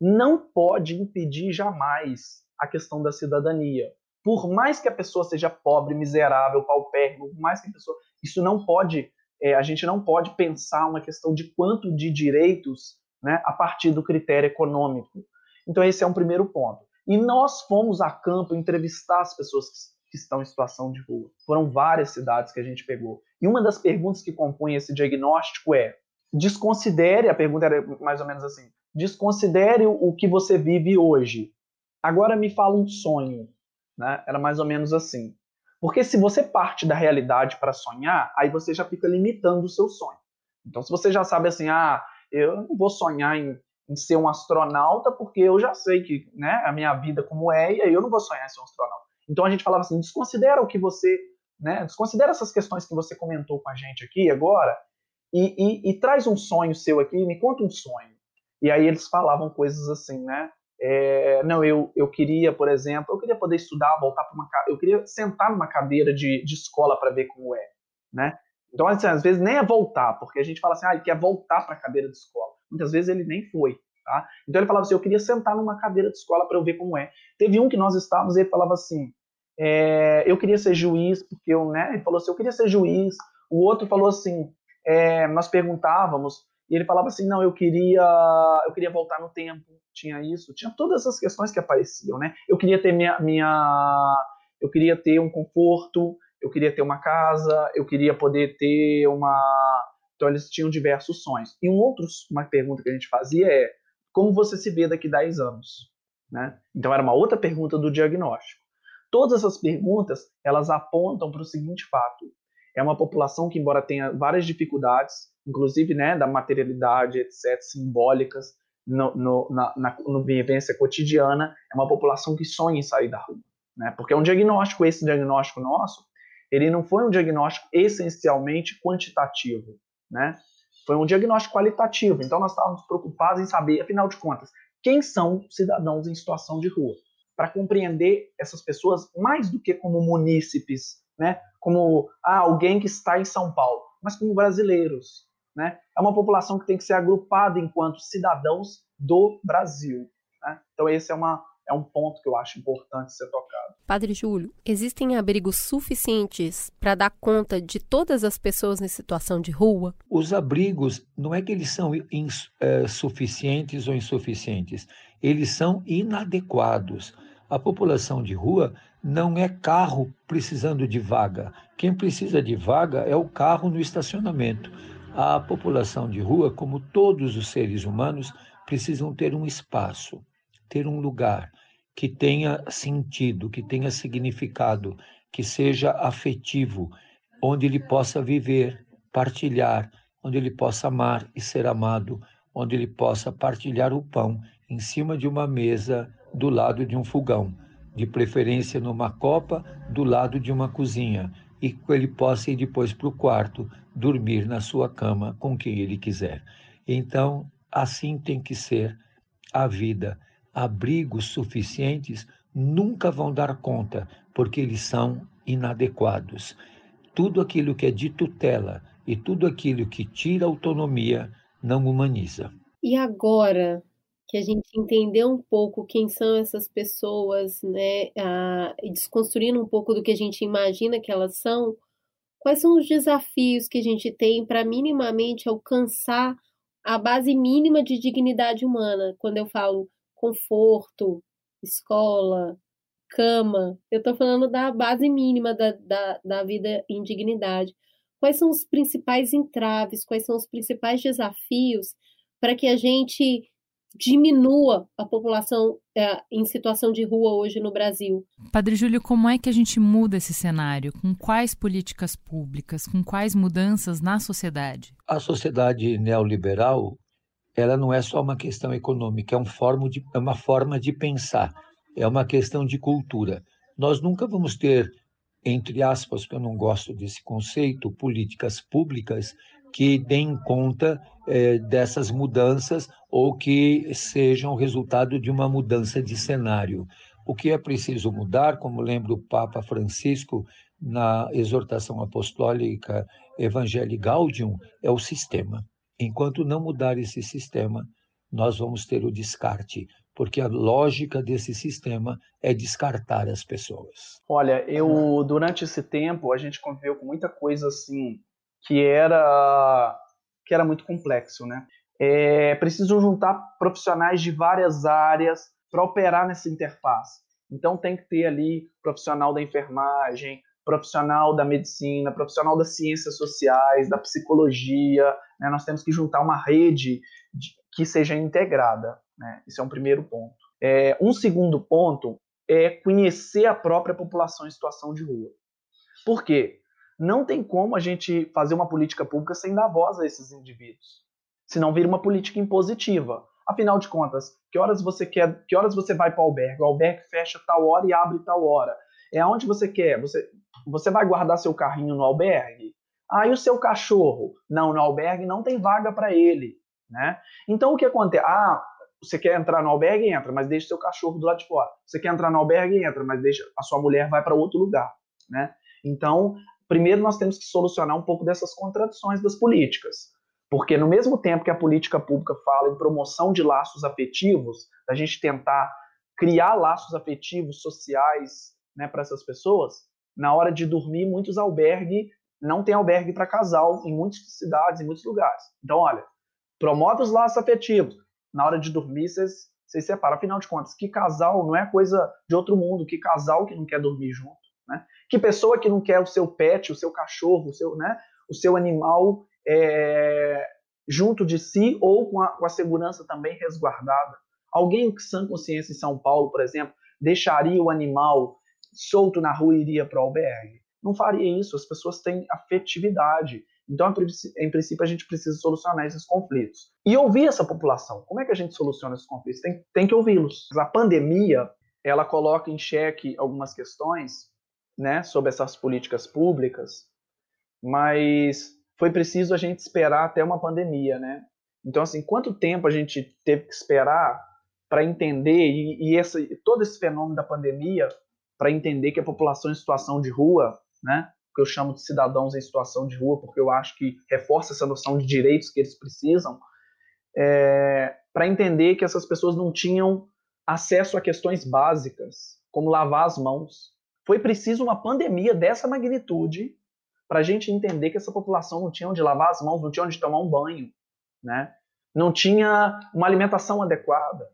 não pode impedir jamais a questão da cidadania. Por mais que a pessoa seja pobre, miserável, paupérrimo, por mais que a pessoa. Isso não pode. É, a gente não pode pensar uma questão de quanto de direitos né, a partir do critério econômico. Então, esse é um primeiro ponto. E nós fomos a campo entrevistar as pessoas que, que estão em situação de rua. Foram várias cidades que a gente pegou. E uma das perguntas que compõe esse diagnóstico é: desconsidere, a pergunta era mais ou menos assim, desconsidere o que você vive hoje Agora me fala um sonho. Né? Era mais ou menos assim. Porque se você parte da realidade para sonhar, aí você já fica limitando o seu sonho. Então, se você já sabe assim, ah, eu não vou sonhar em, em ser um astronauta porque eu já sei que né, a minha vida como é e aí eu não vou sonhar em ser um astronauta. Então a gente falava assim, desconsidera o que você, né, desconsidera essas questões que você comentou com a gente aqui agora e, e, e traz um sonho seu aqui, me conta um sonho. E aí eles falavam coisas assim, né? É, não, eu, eu queria, por exemplo, eu queria poder estudar, voltar para uma eu queria sentar numa cadeira de, de escola para ver como é, né? Então, assim, às vezes nem é voltar, porque a gente fala assim, ah, ele quer voltar para a cadeira de escola. Muitas vezes ele nem foi, tá? Então ele falava assim, eu queria sentar numa cadeira de escola para eu ver como é. Teve um que nós estávamos e ele falava assim, é, eu queria ser juiz, porque eu, né? Ele falou assim, eu queria ser juiz. O outro falou assim, é, nós perguntávamos e ele falava assim, não, eu queria, eu queria voltar no tempo tinha isso, tinha todas essas questões que apareciam, né? Eu queria ter minha, minha eu queria ter um conforto, eu queria ter uma casa, eu queria poder ter uma então eles tinham diversos sonhos. E um outro, uma pergunta que a gente fazia é como você se vê daqui a 10 anos, né? Então era uma outra pergunta do diagnóstico. Todas essas perguntas, elas apontam para o seguinte fato. É uma população que, embora tenha várias dificuldades, inclusive né, da materialidade, etc., simbólicas, no, no, na, na no vivência cotidiana, é uma população que sonha em sair da rua. Né? Porque é um diagnóstico, esse diagnóstico nosso, ele não foi um diagnóstico essencialmente quantitativo, né? Foi um diagnóstico qualitativo. Então nós estávamos preocupados em saber, afinal de contas, quem são cidadãos em situação de rua, para compreender essas pessoas mais do que como munícipes, né? Como ah, alguém que está em São Paulo, mas como brasileiros, né? É uma população que tem que ser agrupada enquanto cidadãos do Brasil. Né? Então esse é uma é um ponto que eu acho importante ser tocado. Padre Júlio, existem abrigos suficientes para dar conta de todas as pessoas em situação de rua? Os abrigos, não é que eles são insuficientes é, ou insuficientes, eles são inadequados. A população de rua não é carro precisando de vaga. Quem precisa de vaga é o carro no estacionamento. A população de rua, como todos os seres humanos, precisam ter um espaço, ter um lugar que tenha sentido, que tenha significado, que seja afetivo, onde ele possa viver, partilhar, onde ele possa amar e ser amado, onde ele possa partilhar o pão em cima de uma mesa do lado de um fogão, de preferência numa copa do lado de uma cozinha, e que ele possa ir depois para o quarto dormir na sua cama com quem ele quiser. Então, assim tem que ser a vida abrigos suficientes nunca vão dar conta, porque eles são inadequados. Tudo aquilo que é de tutela e tudo aquilo que tira autonomia não humaniza. E agora que a gente entendeu um pouco quem são essas pessoas, né, e desconstruindo um pouco do que a gente imagina que elas são, quais são os desafios que a gente tem para minimamente alcançar a base mínima de dignidade humana? Quando eu falo conforto, escola, cama. Eu estou falando da base mínima da, da, da vida em dignidade. Quais são os principais entraves, quais são os principais desafios para que a gente diminua a população é, em situação de rua hoje no Brasil. Padre Júlio, como é que a gente muda esse cenário? Com quais políticas públicas? Com quais mudanças na sociedade? A sociedade neoliberal ela não é só uma questão econômica, é, um forma de, é uma forma de pensar, é uma questão de cultura. Nós nunca vamos ter, entre aspas, que eu não gosto desse conceito, políticas públicas que deem conta é, dessas mudanças ou que sejam resultado de uma mudança de cenário. O que é preciso mudar, como lembra o Papa Francisco na exortação apostólica Evangelii Gaudium, é o sistema. Enquanto não mudar esse sistema, nós vamos ter o descarte, porque a lógica desse sistema é descartar as pessoas. Olha, eu durante esse tempo a gente conviveu com muita coisa assim que era que era muito complexo, né? É preciso juntar profissionais de várias áreas para operar nessa interface. Então tem que ter ali profissional da enfermagem, profissional da medicina, profissional das ciências sociais, da psicologia. Né? Nós temos que juntar uma rede de, que seja integrada. Né? Esse é um primeiro ponto. É, um segundo ponto é conhecer a própria população em situação de rua. Por quê? Não tem como a gente fazer uma política pública sem dar voz a esses indivíduos. Senão vira uma política impositiva. Afinal de contas, que horas você quer, que horas você vai para o albergue? O albergue fecha tal hora e abre tal hora. É aonde você quer. Você, você vai guardar seu carrinho no albergue? Ah, e o seu cachorro? Não, no albergue não tem vaga para ele, né? Então o que acontece? Ah, você quer entrar no albergue? Entra, mas deixa seu cachorro do lado de fora. Você quer entrar no albergue? Entra, mas deixa a sua mulher vai para outro lugar, né? Então, primeiro nós temos que solucionar um pouco dessas contradições das políticas. Porque no mesmo tempo que a política pública fala em promoção de laços afetivos, a gente tentar criar laços afetivos sociais né, para essas pessoas, na hora de dormir, muitos albergues não tem albergue para casal em muitas cidades, em muitos lugares. Então, olha, promove os laços afetivos. Na hora de dormir, vocês separam. Afinal de contas, que casal não é coisa de outro mundo, que casal que não quer dormir junto, né? Que pessoa que não quer o seu pet, o seu cachorro, o seu, né, o seu animal é, junto de si ou com a, com a segurança também resguardada. Alguém que sã consciência em São Paulo, por exemplo, deixaria o animal solto na rua e iria para o albergue. não faria isso. As pessoas têm afetividade. Então, em princípio, a gente precisa solucionar esses conflitos. E ouvir essa população. Como é que a gente soluciona esses conflitos? Tem, tem que ouvi-los. A pandemia, ela coloca em xeque algumas questões né, sobre essas políticas públicas, mas foi preciso a gente esperar até uma pandemia, né? Então, assim, quanto tempo a gente teve que esperar para entender, e, e esse, todo esse fenômeno da pandemia, para entender que a população em situação de rua, né, que eu chamo de cidadãos em situação de rua, porque eu acho que reforça essa noção de direitos que eles precisam, é, para entender que essas pessoas não tinham acesso a questões básicas, como lavar as mãos. Foi preciso uma pandemia dessa magnitude para a gente entender que essa população não tinha onde lavar as mãos, não tinha onde tomar um banho, né? não tinha uma alimentação adequada,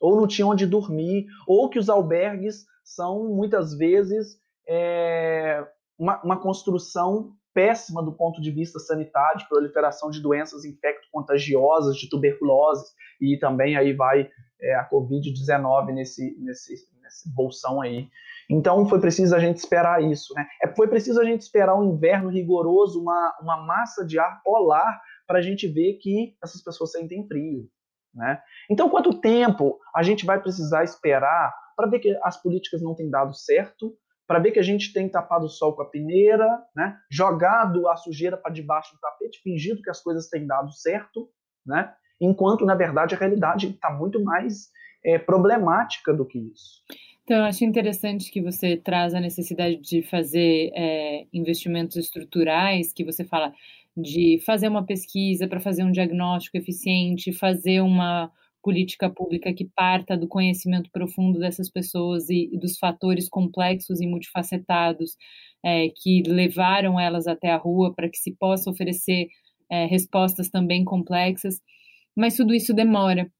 ou não tinha onde dormir, ou que os albergues são muitas vezes é, uma, uma, construção péssima do ponto de vista sanitário, de proliferação de doenças infecto-contagiosas, de tuberculose, e também aí vai é, a Covid-19 nesse, nesse, nesse bolsão aí. Então foi preciso a gente esperar isso. Né? É, foi preciso a gente esperar um inverno rigoroso, uma, uma massa de ar polar, para a gente ver que essas pessoas sentem frio. Né? Então, quanto tempo a gente vai precisar esperar para ver que as políticas não têm dado certo, para ver que a gente tem tapado o sol com a peneira, né? jogado a sujeira para debaixo do tapete, fingido que as coisas têm dado certo, né? enquanto, na verdade, a realidade está muito mais é, problemática do que isso. Então, eu acho interessante que você traz a necessidade de fazer é, investimentos estruturais, que você fala de fazer uma pesquisa para fazer um diagnóstico eficiente, fazer uma política pública que parta do conhecimento profundo dessas pessoas e, e dos fatores complexos e multifacetados é, que levaram elas até a rua para que se possa oferecer é, respostas também complexas. Mas tudo isso demora.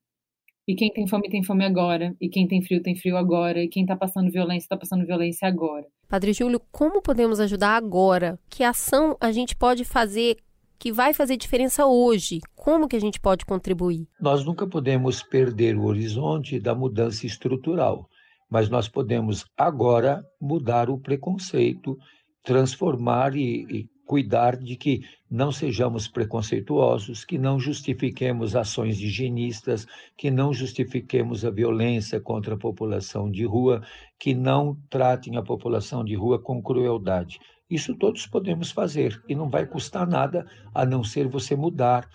E quem tem fome tem fome agora, e quem tem frio tem frio agora, e quem está passando violência está passando violência agora. Padre Júlio, como podemos ajudar agora? Que ação a gente pode fazer que vai fazer diferença hoje? Como que a gente pode contribuir? Nós nunca podemos perder o horizonte da mudança estrutural, mas nós podemos agora mudar o preconceito, transformar e, e cuidar de que não sejamos preconceituosos, que não justifiquemos ações higienistas, que não justifiquemos a violência contra a população de rua, que não tratem a população de rua com crueldade. Isso todos podemos fazer e não vai custar nada a não ser você mudar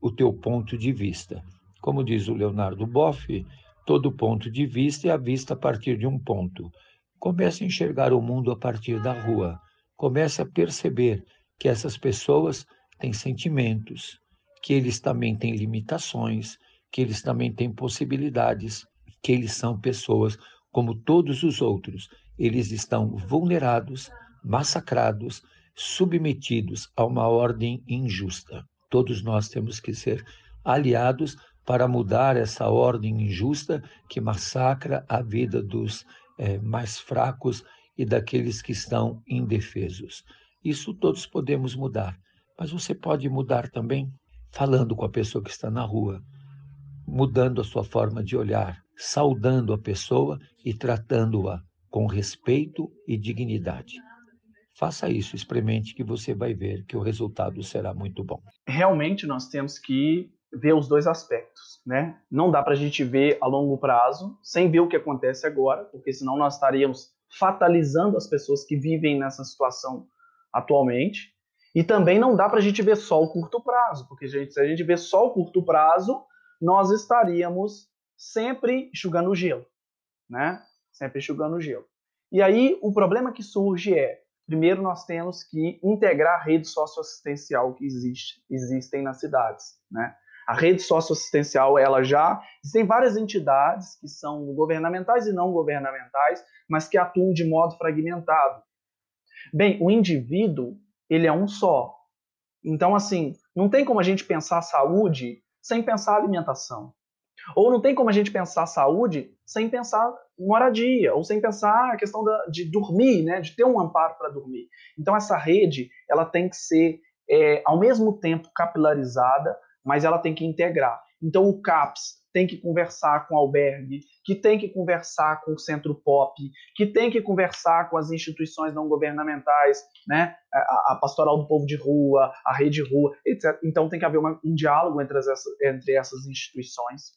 o teu ponto de vista. Como diz o Leonardo Boff, todo ponto de vista é a vista a partir de um ponto. Comece a enxergar o mundo a partir da rua. Comece a perceber que essas pessoas têm sentimentos, que eles também têm limitações, que eles também têm possibilidades, que eles são pessoas como todos os outros. Eles estão vulnerados massacrados, submetidos a uma ordem injusta. Todos nós temos que ser aliados para mudar essa ordem injusta que massacra a vida dos é, mais fracos e daqueles que estão indefesos. Isso todos podemos mudar, mas você pode mudar também falando com a pessoa que está na rua, mudando a sua forma de olhar, saudando a pessoa e tratando-a com respeito e dignidade. Faça isso, experimente que você vai ver que o resultado será muito bom. Realmente nós temos que ver os dois aspectos, né? Não dá para a gente ver a longo prazo sem ver o que acontece agora, porque senão nós estaríamos fatalizando as pessoas que vivem nessa situação atualmente. E também não dá para a gente ver só o curto prazo, porque gente, se a gente ver só o curto prazo, nós estaríamos sempre enxugando o gelo, né? Sempre enxugando o gelo. E aí o problema que surge é primeiro nós temos que integrar a rede socioassistencial que existe, existem nas cidades, né? A rede socioassistencial, ela já existem várias entidades que são governamentais e não governamentais, mas que atuam de modo fragmentado. Bem, o indivíduo, ele é um só. Então, assim, não tem como a gente pensar saúde sem pensar alimentação. Ou não tem como a gente pensar saúde sem pensar moradia, ou sem pensar a questão da, de dormir, né, de ter um amparo para dormir. Então essa rede ela tem que ser é, ao mesmo tempo capilarizada, mas ela tem que integrar. Então o CAPS tem que conversar com o albergue, que tem que conversar com o centro pop, que tem que conversar com as instituições não governamentais, né? a, a pastoral do povo de rua, a rede rua, etc. Então tem que haver uma, um diálogo entre, as, entre essas instituições.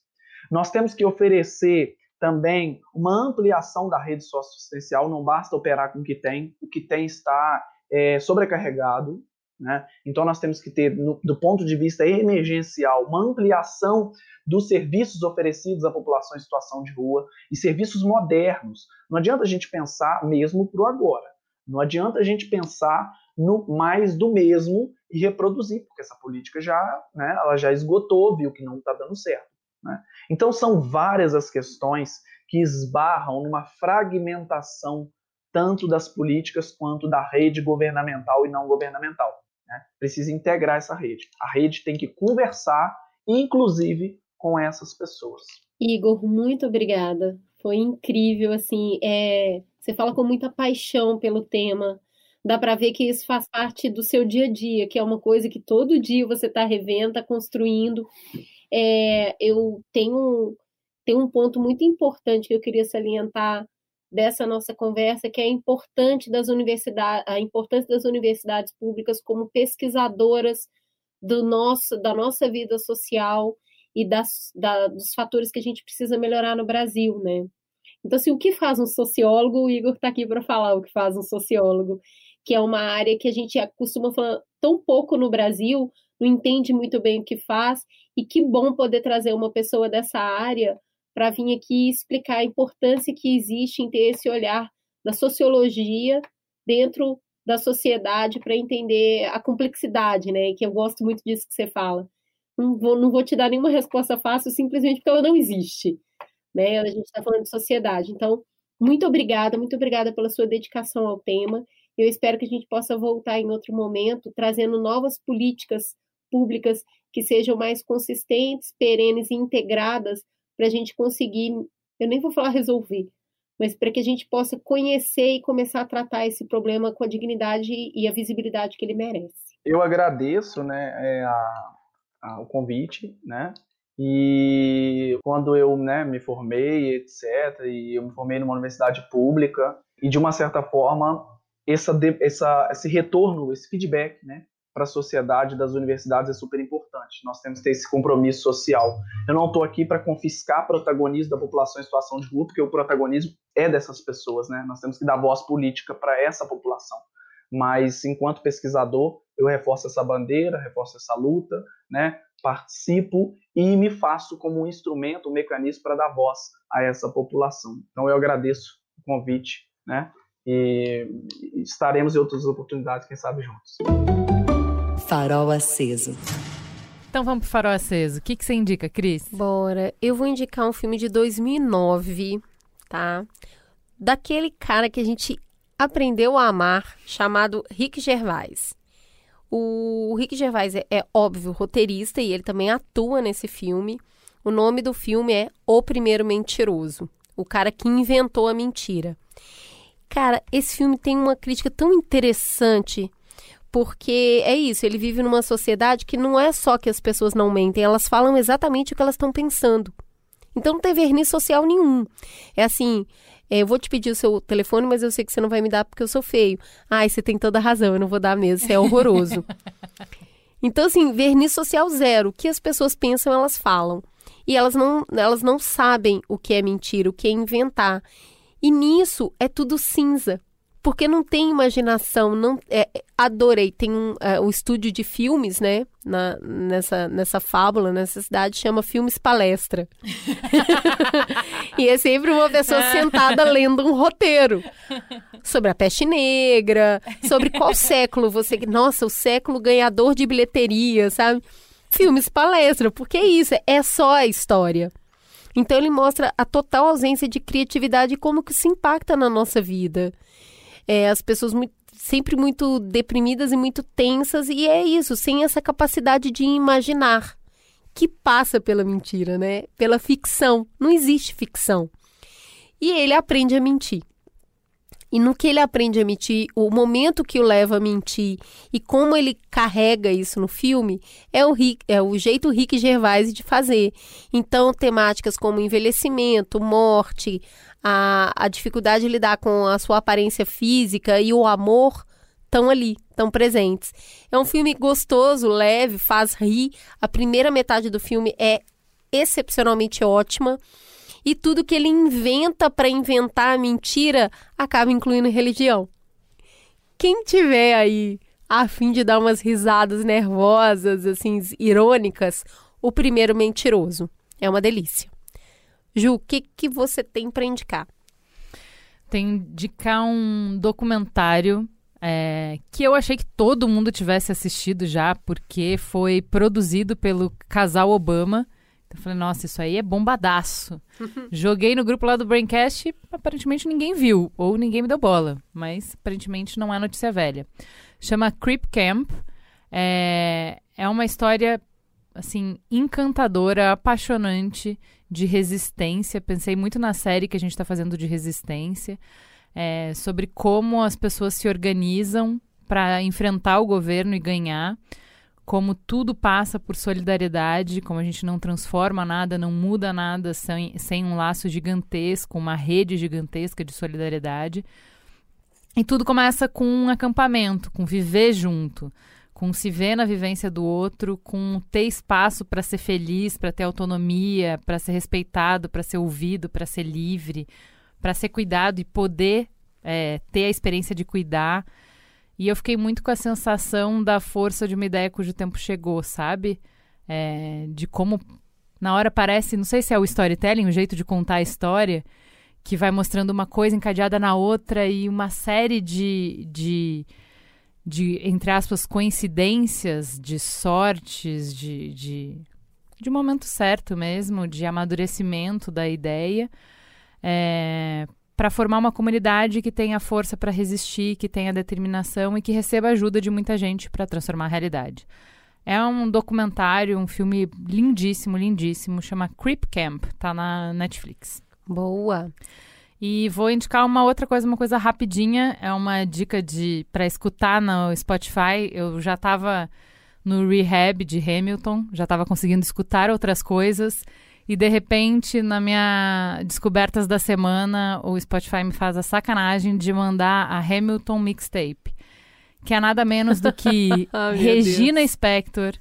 Nós temos que oferecer também uma ampliação da rede socioassistencial, não basta operar com o que tem, o que tem está é, sobrecarregado, né? Então, nós temos que ter, no, do ponto de vista emergencial, uma ampliação dos serviços oferecidos à população em situação de rua e serviços modernos. Não adianta a gente pensar mesmo para o agora. Não adianta a gente pensar no mais do mesmo e reproduzir, porque essa política já, né, ela já esgotou, viu que não está dando certo. Né? Então, são várias as questões que esbarram numa fragmentação tanto das políticas quanto da rede governamental e não governamental. Né? Precisa integrar essa rede. A rede tem que conversar, inclusive, com essas pessoas. Igor, muito obrigada. Foi incrível, assim, é... você fala com muita paixão pelo tema. Dá para ver que isso faz parte do seu dia a dia, que é uma coisa que todo dia você está revendo, está construindo. É... eu tenho, tenho um ponto muito importante que eu queria salientar dessa nossa conversa, que é importante das universidades, a importância das universidades públicas como pesquisadoras do nosso, da nossa vida social e das, da, dos fatores que a gente precisa melhorar no Brasil, né? Então, assim, o que faz um sociólogo? O Igor está aqui para falar o que faz um sociólogo, que é uma área que a gente costuma falar tão pouco no Brasil, não entende muito bem o que faz, e que bom poder trazer uma pessoa dessa área para vir aqui explicar a importância que existe em ter esse olhar da sociologia dentro da sociedade para entender a complexidade, né? Que eu gosto muito disso que você fala. Não vou, não vou te dar nenhuma resposta fácil, simplesmente porque ela não existe, né? A gente está falando de sociedade. Então, muito obrigada, muito obrigada pela sua dedicação ao tema. Eu espero que a gente possa voltar em outro momento, trazendo novas políticas públicas que sejam mais consistentes, perenes e integradas para a gente conseguir, eu nem vou falar resolver, mas para que a gente possa conhecer e começar a tratar esse problema com a dignidade e a visibilidade que ele merece. Eu agradeço, né, é, a, a, o convite, né, e quando eu né, me formei, etc., e eu me formei numa universidade pública, e de uma certa forma, essa, essa, esse retorno, esse feedback, né, para a sociedade das universidades é super importante. Nós temos que ter esse compromisso social. Eu não estou aqui para confiscar protagonismo da população em situação de rua, porque o protagonismo é dessas pessoas, né? Nós temos que dar voz política para essa população. Mas, enquanto pesquisador, eu reforço essa bandeira, reforço essa luta, né? participo e me faço como um instrumento, um mecanismo para dar voz a essa população. Então, eu agradeço o convite, né? e estaremos em outras oportunidades, quem sabe juntos. Farol Aceso. Então vamos pro Farol Aceso. O que, que você indica, Cris? Bora. Eu vou indicar um filme de 2009, tá? Daquele cara que a gente aprendeu a amar, chamado Rick Gervais. O Rick Gervais é, é óbvio roteirista e ele também atua nesse filme. O nome do filme é O Primeiro Mentiroso, o cara que inventou a mentira. Cara, esse filme tem uma crítica tão interessante porque é isso, ele vive numa sociedade que não é só que as pessoas não mentem, elas falam exatamente o que elas estão pensando. Então não tem verniz social nenhum. É assim, é, eu vou te pedir o seu telefone, mas eu sei que você não vai me dar porque eu sou feio. Ai, você tem toda a razão, eu não vou dar mesmo, você é horroroso. então, assim, verniz social zero. O que as pessoas pensam, elas falam. E elas não, elas não sabem o que é mentira, o que é inventar. E nisso é tudo cinza porque não tem imaginação, não é, adorei. Tem um, é, um estúdio de filmes, né? Na, nessa, nessa fábula, nessa cidade, chama Filmes Palestra. e é sempre uma pessoa sentada lendo um roteiro sobre a peste negra, sobre qual século você. Nossa, o século ganhador de bilheteria, sabe? Filmes Palestra, porque é isso, é só a história. Então ele mostra a total ausência de criatividade e como que isso impacta na nossa vida é, as pessoas muito, sempre muito deprimidas e muito tensas, e é isso, sem essa capacidade de imaginar, que passa pela mentira, né? Pela ficção. Não existe ficção. E ele aprende a mentir. E no que ele aprende a mentir, o momento que o leva a mentir e como ele carrega isso no filme, é o, Rick, é o jeito Rick Gervais de fazer. Então, temáticas como envelhecimento, morte, a, a dificuldade de lidar com a sua aparência física e o amor estão ali, estão presentes. É um filme gostoso, leve, faz rir. A primeira metade do filme é excepcionalmente ótima e tudo que ele inventa para inventar a mentira acaba incluindo religião. Quem tiver aí a fim de dar umas risadas nervosas, assim, irônicas, o primeiro mentiroso. É uma delícia. Ju, o que, que você tem para indicar? Tem indicar um documentário é, que eu achei que todo mundo tivesse assistido já, porque foi produzido pelo casal Obama eu falei, nossa, isso aí é bombadaço. Joguei no grupo lá do Braincast e aparentemente ninguém viu, ou ninguém me deu bola. Mas aparentemente não é notícia velha. Chama Creep Camp. É, é uma história, assim, encantadora, apaixonante, de resistência. Pensei muito na série que a gente está fazendo de resistência. É, sobre como as pessoas se organizam para enfrentar o governo e ganhar como tudo passa por solidariedade, como a gente não transforma nada, não muda nada sem, sem um laço gigantesco, uma rede gigantesca de solidariedade. E tudo começa com um acampamento, com viver junto, com se ver na vivência do outro, com ter espaço para ser feliz, para ter autonomia, para ser respeitado, para ser ouvido, para ser livre, para ser cuidado e poder é, ter a experiência de cuidar. E eu fiquei muito com a sensação da força de uma ideia cujo tempo chegou, sabe? É, de como na hora parece, não sei se é o storytelling, o jeito de contar a história, que vai mostrando uma coisa encadeada na outra e uma série de, de, de entre aspas, coincidências, de sortes, de, de, de momento certo mesmo, de amadurecimento da ideia. É, para formar uma comunidade que tenha força para resistir, que tenha determinação e que receba ajuda de muita gente para transformar a realidade. É um documentário, um filme lindíssimo, lindíssimo, chama Creep Camp, tá na Netflix. Boa. E vou indicar uma outra coisa, uma coisa rapidinha, é uma dica de para escutar no Spotify. Eu já estava no rehab de Hamilton, já estava conseguindo escutar outras coisas. E de repente, na minha descobertas da semana, o Spotify me faz a sacanagem de mandar a Hamilton Mixtape, que é nada menos do que oh, Regina Deus. Spector,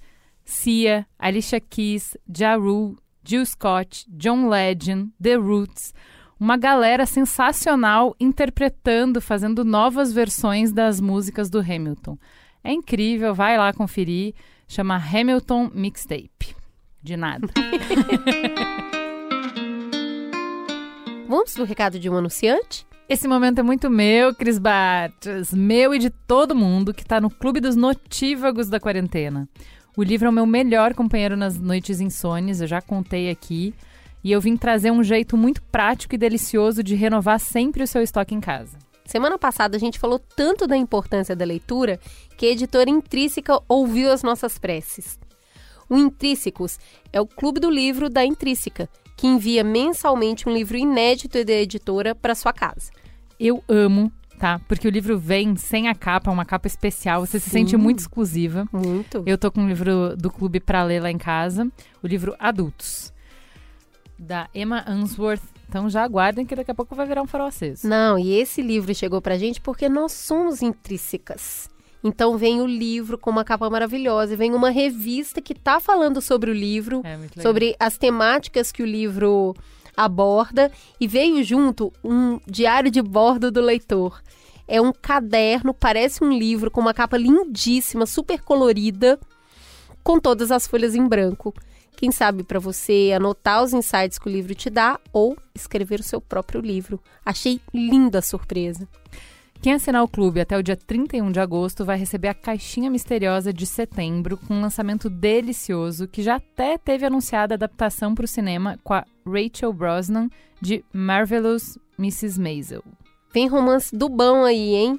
Cia, Alicia Keys, Ja Rule, Jill Scott, John Legend, The Roots, uma galera sensacional interpretando, fazendo novas versões das músicas do Hamilton. É incrível, vai lá conferir, chama Hamilton Mixtape. De nada. Vamos pro recado de um anunciante? Esse momento é muito meu, Cris Bartes, meu e de todo mundo que está no Clube dos Notívagos da Quarentena. O livro é o meu melhor companheiro nas noites insones, eu já contei aqui. E eu vim trazer um jeito muito prático e delicioso de renovar sempre o seu estoque em casa. Semana passada a gente falou tanto da importância da leitura que a editora Intrínseca ouviu as nossas preces. O Intrínsecos é o clube do livro da Intrínseca, que envia mensalmente um livro inédito da editora para sua casa. Eu amo tá? Porque o livro vem sem a capa, uma capa especial, você Sim. se sente muito exclusiva. Muito. Eu tô com um livro do clube para ler lá em casa, o livro Adultos, da Emma Answorth. Então já aguardem que daqui a pouco vai virar um farol aceso. Não, e esse livro chegou pra gente porque nós somos intrínsecas. Então vem o livro com uma capa maravilhosa, vem uma revista que está falando sobre o livro, é, sobre as temáticas que o livro aborda e veio junto um diário de bordo do leitor. É um caderno, parece um livro com uma capa lindíssima, super colorida, com todas as folhas em branco. Quem sabe para você anotar os insights que o livro te dá ou escrever o seu próprio livro. Achei linda a surpresa. Quem assinar o clube até o dia 31 de agosto vai receber a caixinha misteriosa de setembro, com um lançamento delicioso que já até teve anunciada adaptação para o cinema com a Rachel Brosnan de Marvelous Mrs. Maisel. Vem romance do bom aí, hein?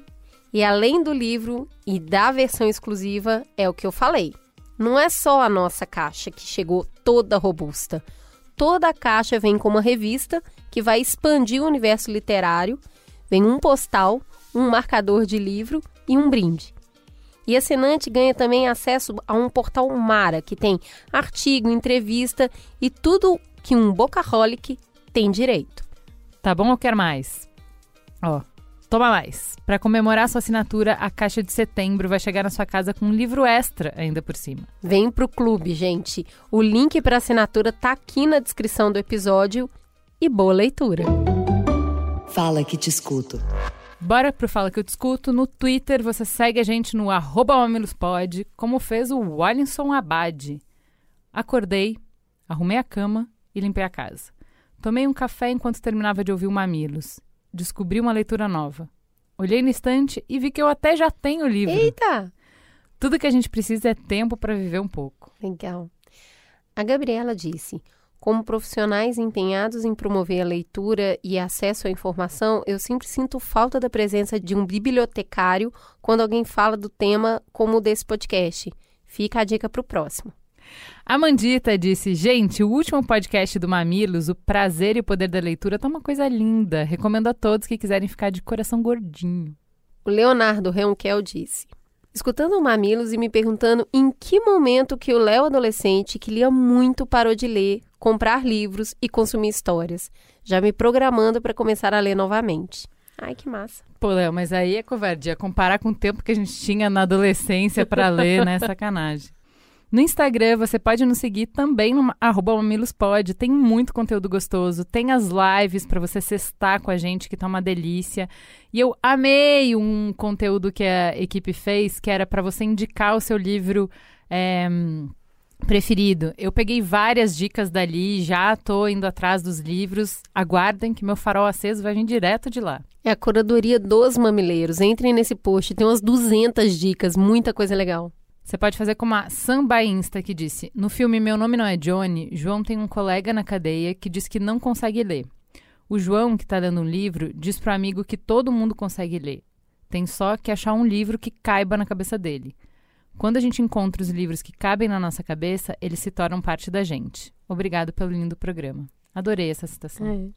E além do livro e da versão exclusiva, é o que eu falei. Não é só a nossa caixa que chegou toda robusta. Toda a caixa vem com uma revista que vai expandir o universo literário, vem um postal um marcador de livro e um brinde. E assinante ganha também acesso a um portal Mara, que tem artigo, entrevista e tudo que um bocaholic tem direito. Tá bom ou quer mais? Ó, toma mais. Para comemorar sua assinatura, a Caixa de Setembro vai chegar na sua casa com um livro extra ainda por cima. Vem pro clube, gente. O link para assinatura tá aqui na descrição do episódio e boa leitura. Fala que te escuto. Bora pro Fala Que Eu Discuto. No Twitter, você segue a gente no arroba mamilospod, como fez o Wallinson Abad. Acordei, arrumei a cama e limpei a casa. Tomei um café enquanto terminava de ouvir o Mamilos. Descobri uma leitura nova. Olhei no estante e vi que eu até já tenho o livro. Eita! Tudo que a gente precisa é tempo para viver um pouco. Legal. A Gabriela disse: como profissionais empenhados em promover a leitura e acesso à informação, eu sempre sinto falta da presença de um bibliotecário quando alguém fala do tema como o desse podcast. Fica a dica para o próximo. A Mandita disse: Gente, o último podcast do Mamilos, O Prazer e o Poder da Leitura, tá uma coisa linda. Recomendo a todos que quiserem ficar de coração gordinho. O Leonardo Reunkel disse: Escutando o Mamilos e me perguntando em que momento que o Léo adolescente, que lia muito, parou de ler, comprar livros e consumir histórias. Já me programando para começar a ler novamente. Ai, que massa. Pô, Léo, mas aí é covardia. Comparar com o tempo que a gente tinha na adolescência para ler, né? Sacanagem. No Instagram, você pode nos seguir também no mamilospod. Tem muito conteúdo gostoso. Tem as lives para você cestar com a gente, que tá uma delícia. E eu amei um conteúdo que a equipe fez, que era para você indicar o seu livro... É, preferido. Eu peguei várias dicas dali, já tô indo atrás dos livros. Aguardem que meu farol aceso vai vir direto de lá. É a curadoria dos mamileiros. Entrem nesse post, tem umas 200 dicas, muita coisa legal. Você pode fazer como a Samba Insta que disse: No filme Meu Nome Não é Johnny, João tem um colega na cadeia que diz que não consegue ler. O João, que está lendo um livro, diz pro amigo que todo mundo consegue ler. Tem só que achar um livro que caiba na cabeça dele. Quando a gente encontra os livros que cabem na nossa cabeça, eles se tornam parte da gente. Obrigado pelo lindo programa. Adorei essa citação. É.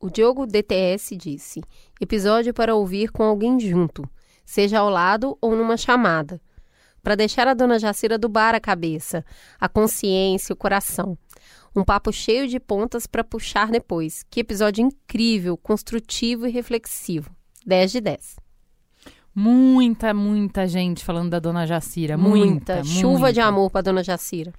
O Diogo DTS disse: episódio para ouvir com alguém junto, seja ao lado ou numa chamada, para deixar a dona Jacira do bar a cabeça, a consciência, o coração. Um papo cheio de pontas para puxar depois. Que episódio incrível, construtivo e reflexivo. 10 de 10. Muita, muita gente falando da Dona Jacira. Muita. muita Chuva muita. de amor para Dona Jacira.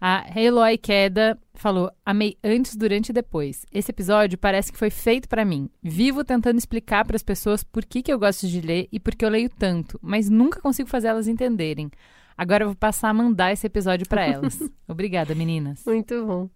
A Eloy Queda falou: Amei antes, durante e depois. Esse episódio parece que foi feito para mim. Vivo tentando explicar para as pessoas por que, que eu gosto de ler e por que eu leio tanto, mas nunca consigo fazer elas entenderem. Agora eu vou passar a mandar esse episódio para elas. Obrigada, meninas. Muito bom.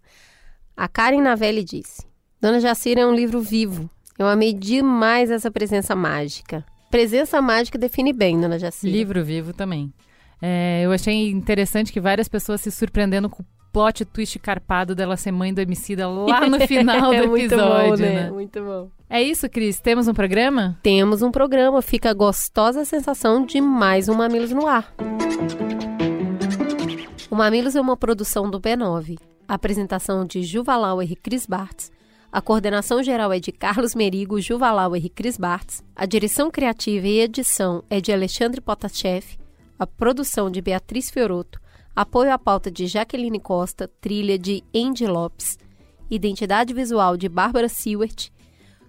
A Karen Navelli disse: Dona Jacira é um livro vivo. Eu amei demais essa presença mágica. Presença mágica define bem, dona Jacira. Livro vivo também. É, eu achei interessante que várias pessoas se surpreendendo com o plot twist carpado dela ser mãe do homicida lá no final é do muito episódio, bom, né? né? Muito bom. É isso, Cris. Temos um programa? Temos um programa. Fica a gostosa sensação de mais um Mamilos no ar. O Mamilos é uma produção do B9. A apresentação de Juvalau e Cris Bartz. A coordenação geral é de Carlos Merigo, Juvalau e Cris Bartz. A direção criativa e edição é de Alexandre Potachev. A produção de Beatriz Fioroto. Apoio à pauta de Jaqueline Costa. Trilha de Andy Lopes. Identidade visual de Bárbara Sewert.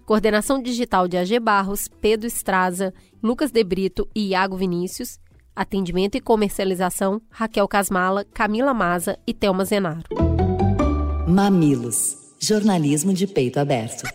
Coordenação digital de AG Barros, Pedro Estraza, Lucas De Brito e Iago Vinícius. Atendimento e comercialização, Raquel Casmala, Camila Maza e Thelma Zenaro. Mamilos. Jornalismo de peito aberto.